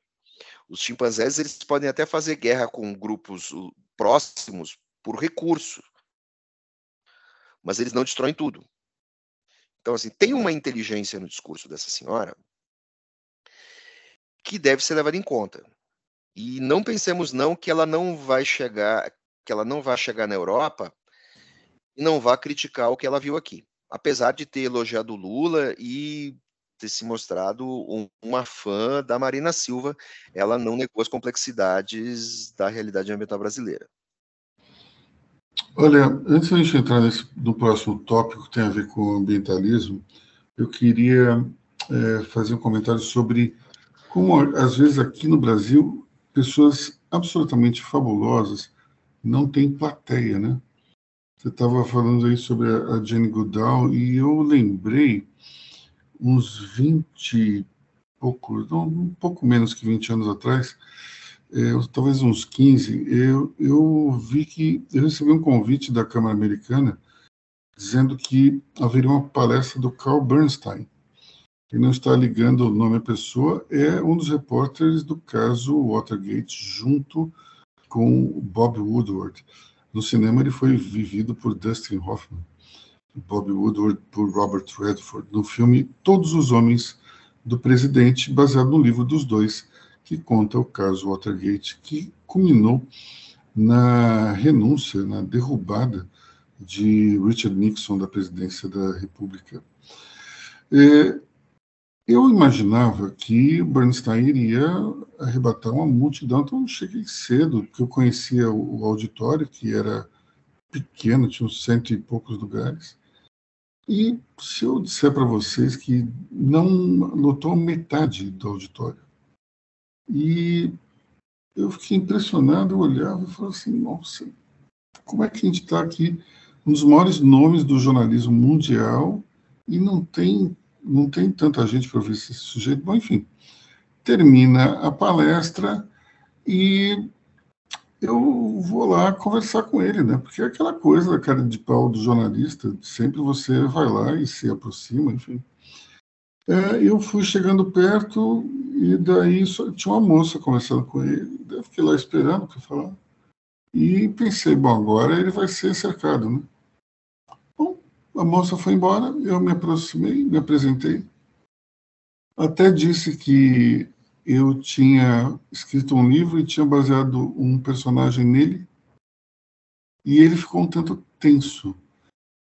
Os chimpanzés eles podem até fazer guerra com grupos próximos por recurso, mas eles não destroem tudo. Então, assim, tem uma inteligência no discurso dessa senhora que deve ser levada em conta. E não pensemos não que ela não vai chegar, que ela não vai chegar na Europa e não vá criticar o que ela viu aqui. Apesar de ter elogiado Lula e ter se mostrado um, uma fã da Marina Silva, ela não negou as complexidades da realidade ambiental brasileira. Olha, antes de a gente entrar nesse, no próximo tópico que tem a ver com ambientalismo, eu queria é, fazer um comentário sobre como, às vezes, aqui no Brasil, pessoas absolutamente fabulosas não têm plateia, né? Você estava falando aí sobre a Jane Goodall e eu lembrei uns 20 pouco, não, um pouco menos que 20 anos atrás, é, talvez uns 15, eu, eu vi que eu recebi um convite da Câmara Americana dizendo que haveria uma palestra do Carl Bernstein. E não está ligando o nome à pessoa, é um dos repórteres do caso Watergate, junto com Bob Woodward. No cinema, ele foi vivido por Dustin Hoffman, Bob Woodward por Robert Redford. No filme Todos os Homens do Presidente, baseado no livro dos dois, que conta o caso Watergate, que culminou na renúncia, na derrubada de Richard Nixon da presidência da República. É, eu imaginava que Bernstein iria arrebatar uma multidão, então eu cheguei cedo, porque eu conhecia o auditório, que era pequeno, tinha uns cento e poucos lugares. E se eu disser para vocês que não notou metade do auditório. E eu fiquei impressionado, eu olhava e falava assim, nossa, como é que a gente está aqui, um dos maiores nomes do jornalismo mundial, e não tem não tem tanta gente para ouvir esse sujeito. Bom, enfim, termina a palestra e eu vou lá conversar com ele, né? Porque é aquela coisa da cara de pau do jornalista, sempre você vai lá e se aproxima, enfim. É, eu fui chegando perto e daí só, tinha uma moça conversando com ele, eu fiquei lá esperando para falar. E pensei, bom, agora ele vai ser cercado, né? A moça foi embora, eu me aproximei, me apresentei. Até disse que eu tinha escrito um livro e tinha baseado um personagem nele. E ele ficou um tanto tenso,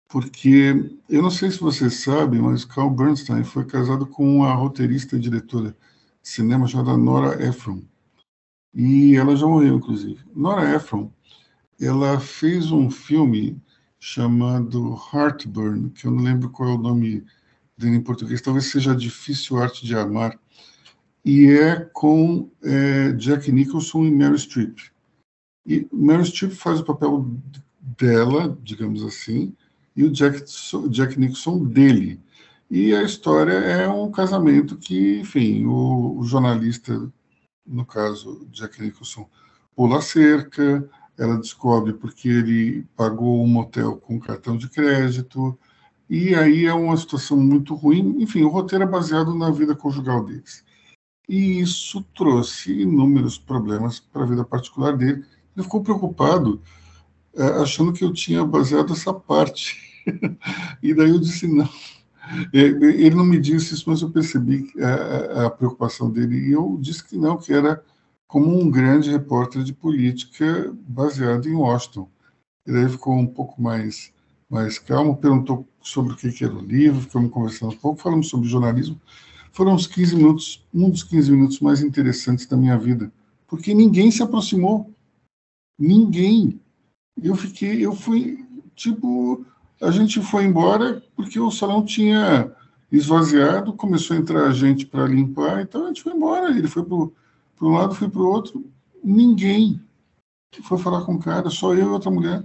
porque eu não sei se vocês sabem, mas Carl Bernstein foi casado com a roteirista e diretora de cinema chamada Nora Ephron. E ela já morreu, inclusive. Nora Ephron, ela fez um filme chamado Heartburn, que eu não lembro qual é o nome dele em português, talvez seja Difícil Arte de Amar, e é com é, Jack Nicholson e Meryl Streep. E Meryl Streep faz o papel dela, digamos assim, e o Jack, Jack Nicholson dele. E a história é um casamento que, enfim, o, o jornalista, no caso Jack Nicholson, pula a cerca, ela descobre porque ele pagou um motel com cartão de crédito, e aí é uma situação muito ruim. Enfim, o roteiro é baseado na vida conjugal deles. E isso trouxe inúmeros problemas para a vida particular dele. Ele ficou preocupado, é, achando que eu tinha baseado essa parte. e daí eu disse: não, Ele não me disse isso, mas eu percebi a, a, preocupação dele. E eu disse que não, que era como um grande repórter de política baseado em Washington. Ele aí ficou um pouco mais, mais calmo, perguntou sobre o que era o livro, ficamos conversando um pouco, falamos sobre jornalismo. Foram uns 15 minutos, um dos 15 minutos mais interessantes da minha vida, porque ninguém se aproximou. Ninguém. Eu fiquei, eu fui, tipo, a gente foi embora porque o salão tinha esvaziado, começou a entrar gente para limpar, então a gente foi embora. Ele foi para um lado, foi para o outro. Ninguém foi falar com o cara, só eu e outra mulher.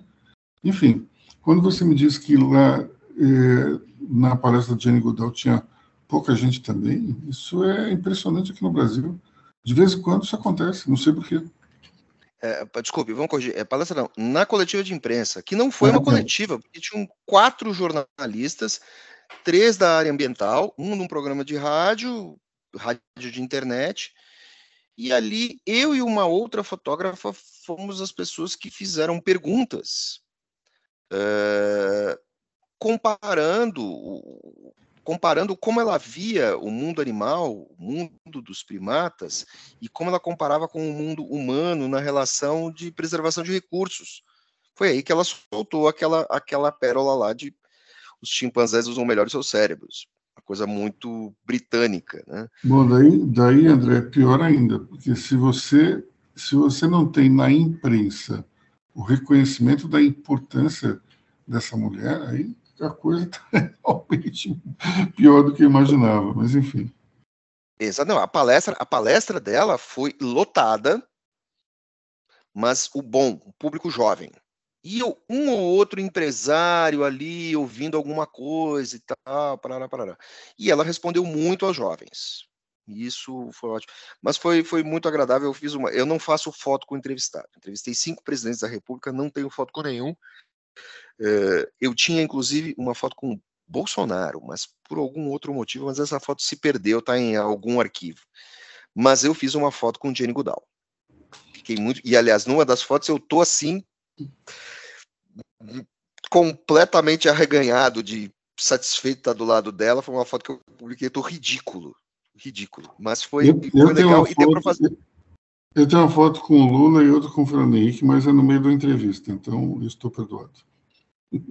Enfim, quando você me disse que lá eh, na palestra de Jenny Goodall tinha pouca gente também, isso é impressionante aqui no Brasil. De vez em quando isso acontece, não sei porquê. É, desculpe, vamos corrigir. É palestra não, na coletiva de imprensa, que não foi uma coletiva, porque tinham quatro jornalistas, três da área ambiental, um num programa de rádio, rádio de internet, e ali eu e uma outra fotógrafa fomos as pessoas que fizeram perguntas, é, comparando comparando como ela via o mundo animal, o mundo dos primatas, e como ela comparava com o mundo humano na relação de preservação de recursos. Foi aí que ela soltou aquela, aquela pérola lá de os chimpanzés usam melhor os seus cérebros. Uma coisa muito britânica, né? Bom, daí, daí, André, é pior ainda, porque se você, se você não tem na imprensa o reconhecimento da importância dessa mulher, aí a coisa está realmente pior do que eu imaginava, mas enfim. Exato, não, a palestra, a palestra dela foi lotada, mas o bom, o público jovem. E um ou outro empresário ali ouvindo alguma coisa e tal, parará, parará. E ela respondeu muito aos jovens. Isso foi ótimo. Mas foi, foi muito agradável. Eu fiz uma. Eu não faço foto com entrevistado. Entrevistei cinco presidentes da República, não tenho foto com nenhum. Uh, eu tinha, inclusive, uma foto com Bolsonaro, mas por algum outro motivo, mas essa foto se perdeu, está em algum arquivo. Mas eu fiz uma foto com Jenny Goodall. Fiquei muito. E, aliás, numa das fotos eu tô assim, completamente arreganhado de satisfeito estar do lado dela. Foi uma foto que eu publiquei, tô ridículo. Ridículo. Mas foi, eu, eu foi legal e deu para fazer. Eu tenho uma foto com o Lula e outra com o Fernando Henrique, mas é no meio da entrevista, então estou perdoado.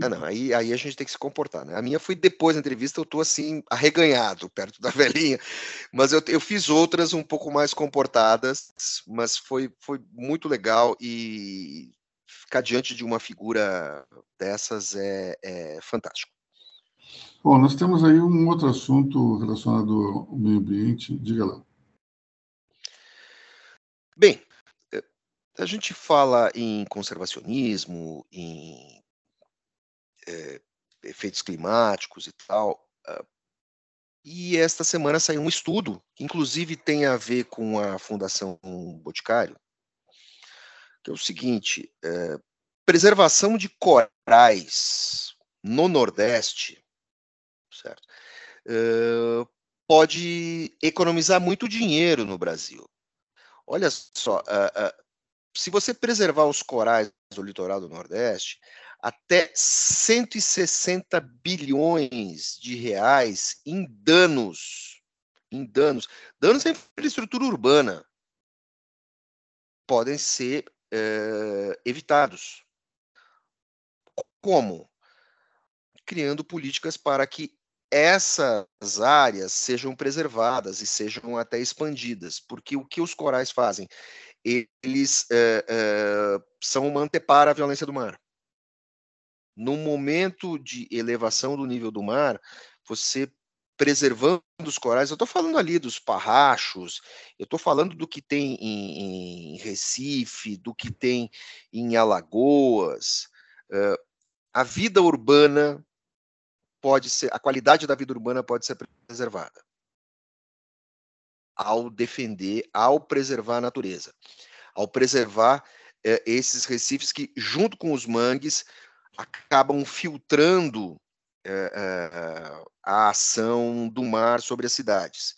Ah, não, aí, aí a gente tem que se comportar, né? A minha foi depois da entrevista, eu tô assim, arreganhado perto da velhinha, mas eu, eu fiz outras um pouco mais comportadas, mas foi, foi muito legal e ficar diante de uma figura dessas é, é fantástico. Bom, nós temos aí um outro assunto relacionado ao meio ambiente, diga lá. Bem, eh, a gente fala em conservacionismo, em é, efeitos climáticos e tal. Uh, e esta semana saiu um estudo, que inclusive tem a ver com a Fundação Boticário, que é o seguinte: é, preservação de corais no Nordeste, certo? É, pode economizar muito dinheiro no Brasil. Olha só, uh, uh, se você preservar os corais do litoral do Nordeste, até 160 bilhões de reais em danos, em danos, danos à infraestrutura urbana podem ser é, evitados. Como? Criando políticas para que essas áreas sejam preservadas e sejam até expandidas, porque o que os corais fazem? Eles é, é, são uma antepara à violência do mar no momento de elevação do nível do mar, você preservando os corais, eu estou falando ali dos parrachos, eu estou falando do que tem em, em, Recife, do que tem em Alagoas. Uh, a vida urbana pode ser, a qualidade da vida urbana pode ser preservada ao defender, ao preservar a natureza, ao preservar uh, esses recifes que, junto com os mangues, acabam filtrando a ação do mar sobre as cidades.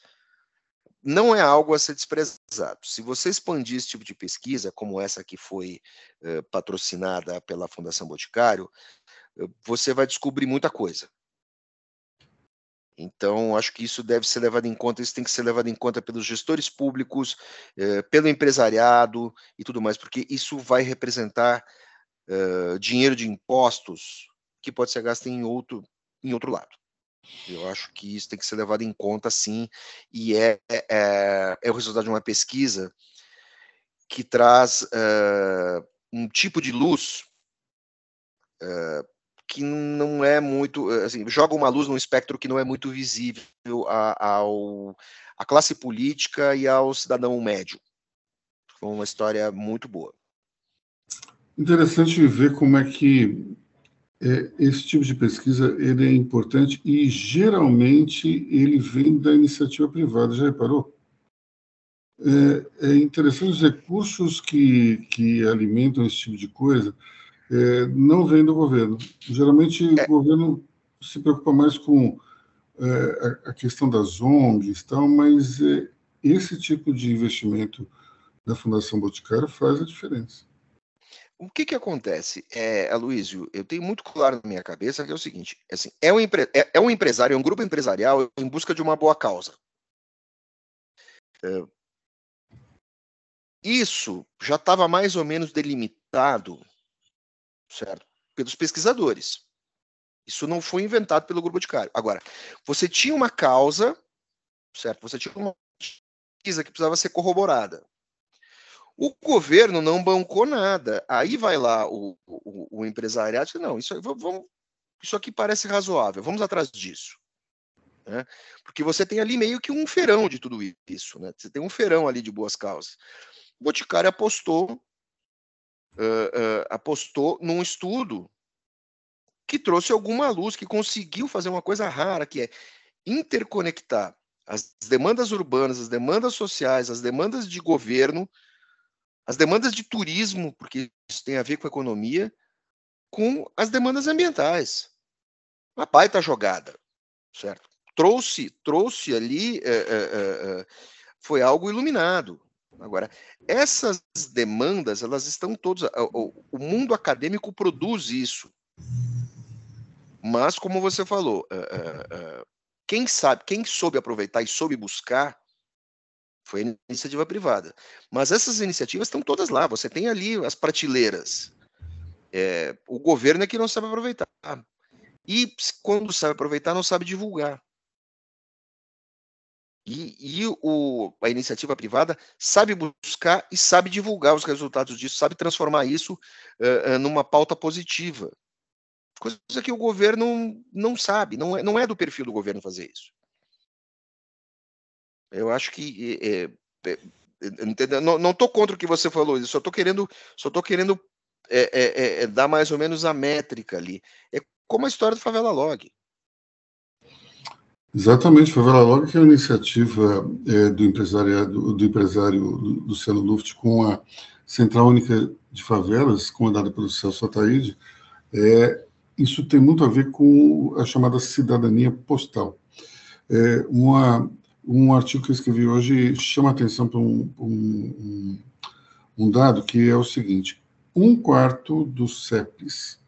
Não é algo a ser desprezado. Se você expandir esse tipo de pesquisa, como essa que foi é, patrocinada pela Fundação Boticário, você vai descobrir muita coisa. Então, acho que isso deve ser levado em conta, isso tem que ser levado em conta pelos gestores públicos, eh, pelo empresariado e tudo mais, porque isso vai representar eh, dinheiro de impostos que pode ser gasto em outro, em outro lado. Eu acho que isso tem que ser levado em conta, sim, e é, é, é o resultado de uma pesquisa que traz uh, um tipo de luz uh, que não é muito, assim, joga uma luz num espectro que não é muito visível a, ao, à classe política e ao cidadão médio. Foi uma história muito boa. Interessante ver como é que é, esse tipo de pesquisa ele é importante e geralmente ele vem da iniciativa privada. Já reparou? É, é interessante os recursos que, que alimentam esse tipo de coisa é, não vêm do governo. Geralmente o é. governo se preocupa mais com é, a, a, questão das ONGs, tal, mas é, esse tipo de investimento da Fundação Boticário faz a diferença. O que que acontece, é, Aloysio? Eu tenho muito claro na minha cabeça que é o seguinte: é assim, é, um empre, é, é, um empresário, é um grupo empresarial em busca de uma boa causa. É, isso já estava mais ou menos delimitado, certo? Pelos pesquisadores. Isso não foi inventado pelo grupo de Boticário. Agora, você tinha uma causa, certo? Você tinha uma pesquisa que precisava ser corroborada. O governo não bancou nada. Aí vai lá o, o, o empresariado e diz, não, isso, vamos, isso aqui parece razoável, vamos atrás disso. Né? Porque você tem ali meio que um feirão de tudo isso. Né? Você tem um feirão ali de boas causas. O Boticário apostou, uh, uh, apostou num estudo que trouxe alguma luz, que conseguiu fazer uma coisa rara, que é interconectar as demandas urbanas, as demandas sociais, as demandas de governo as demandas de turismo, porque isso tem a ver com a economia, com as demandas ambientais. Uma baita jogada, certo? Trouxe, trouxe ali, é, é, é, foi algo iluminado. Agora, essas demandas, elas estão todas. O, o mundo acadêmico produz isso. Mas, como você falou, quem sabe, quem soube aproveitar e soube buscar, foi iniciativa privada. Mas essas iniciativas estão todas lá. Você tem ali as prateleiras. É, o governo é que não sabe aproveitar. E quando sabe aproveitar, não sabe divulgar. E, e o, a iniciativa privada sabe buscar e sabe divulgar os resultados disso, sabe transformar isso uh, numa pauta positiva. Coisa que o governo não sabe, não é, não é do perfil do governo fazer isso. Eu acho que é, é, não estou contra o que você falou, só estou querendo, só tô querendo é, é, dar mais ou menos a métrica ali. É como a história do Favela Log. Exatamente, Favela Log que é uma iniciativa do empresariado, do empresário Luciano Luft com a Central Única de Favelas, comandada pelo Celso Ataíde, é, isso tem muito a ver com a chamada cidadania postal. É uma um artigo que eu escrevi hoje chama atenção para um, um, um, dado que é o seguinte: um quarto dos CEPs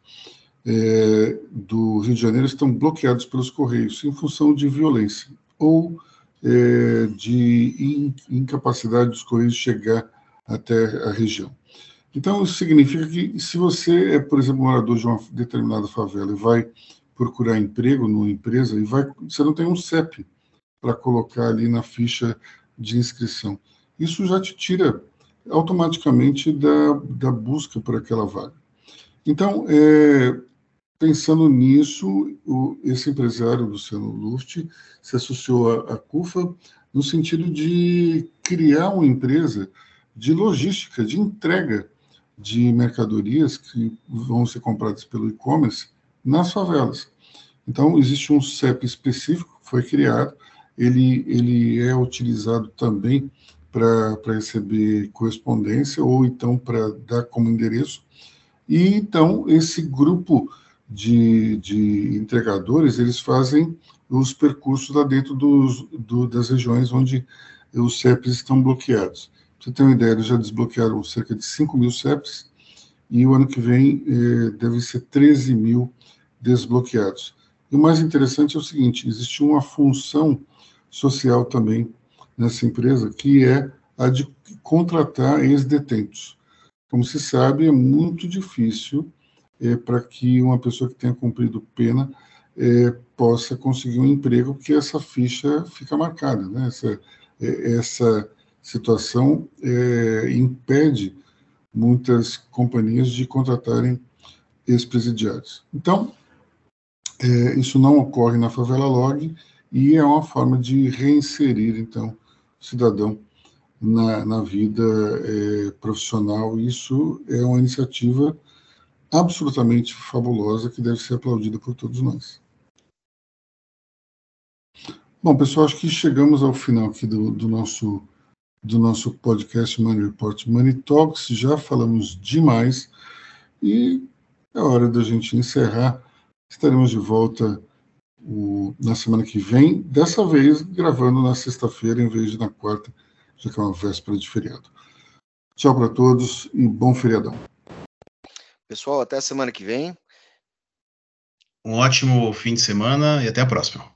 é, do Rio de Janeiro estão bloqueados pelos Correios em função de violência ou é, de in, incapacidade dos Correios de chegar até a região. Então, isso significa que se você é, por exemplo, morador de uma determinada favela e vai procurar emprego numa empresa e vai, você não tem um CEP para colocar ali na ficha de inscrição. Isso já te tira automaticamente da, da busca por aquela vaga. Então, é, pensando nisso, o, esse empresário, Luciano Luft, se associou à, à CUFA no sentido de criar uma empresa de logística, de entrega de mercadorias que vão ser compradas pelo e-commerce nas favelas. Então, existe um CEP específico que foi criado ele, ele é utilizado também para receber correspondência ou então para dar como endereço. E então esse grupo de, de entregadores eles fazem os percursos lá dentro dos, do, das regiões onde os CEPs estão bloqueados. Pra você ter uma ideia, eles já desbloquearam cerca de 5 mil CEPs e o ano que vem eh, deve ser 13 mil desbloqueados. E o mais interessante é o seguinte: existe uma função social também nessa empresa, que é a de contratar ex-detentos. Como se sabe, é muito difícil é, para que uma pessoa que tenha cumprido pena é, possa conseguir um emprego, porque essa ficha fica marcada. Né? Essa, é, essa situação é, impede muitas companhias de contratarem ex-presidiários. Então, é, isso não ocorre na favela log e é uma forma de reinserir, então, o cidadão na, na vida é, profissional. Isso é uma iniciativa absolutamente fabulosa que deve ser aplaudida por todos nós. Bom, pessoal, acho que chegamos ao final aqui do, do nosso do nosso podcast Money Report Money Talks. Já falamos demais e é hora da gente encerrar. Estaremos de volta o, na semana que vem, dessa vez gravando na sexta-feira em vez de na quarta, já que é uma véspera de feriado. Tchau para todos e bom feriadão. Pessoal, até a semana que vem. Um ótimo fim de semana e até a próxima.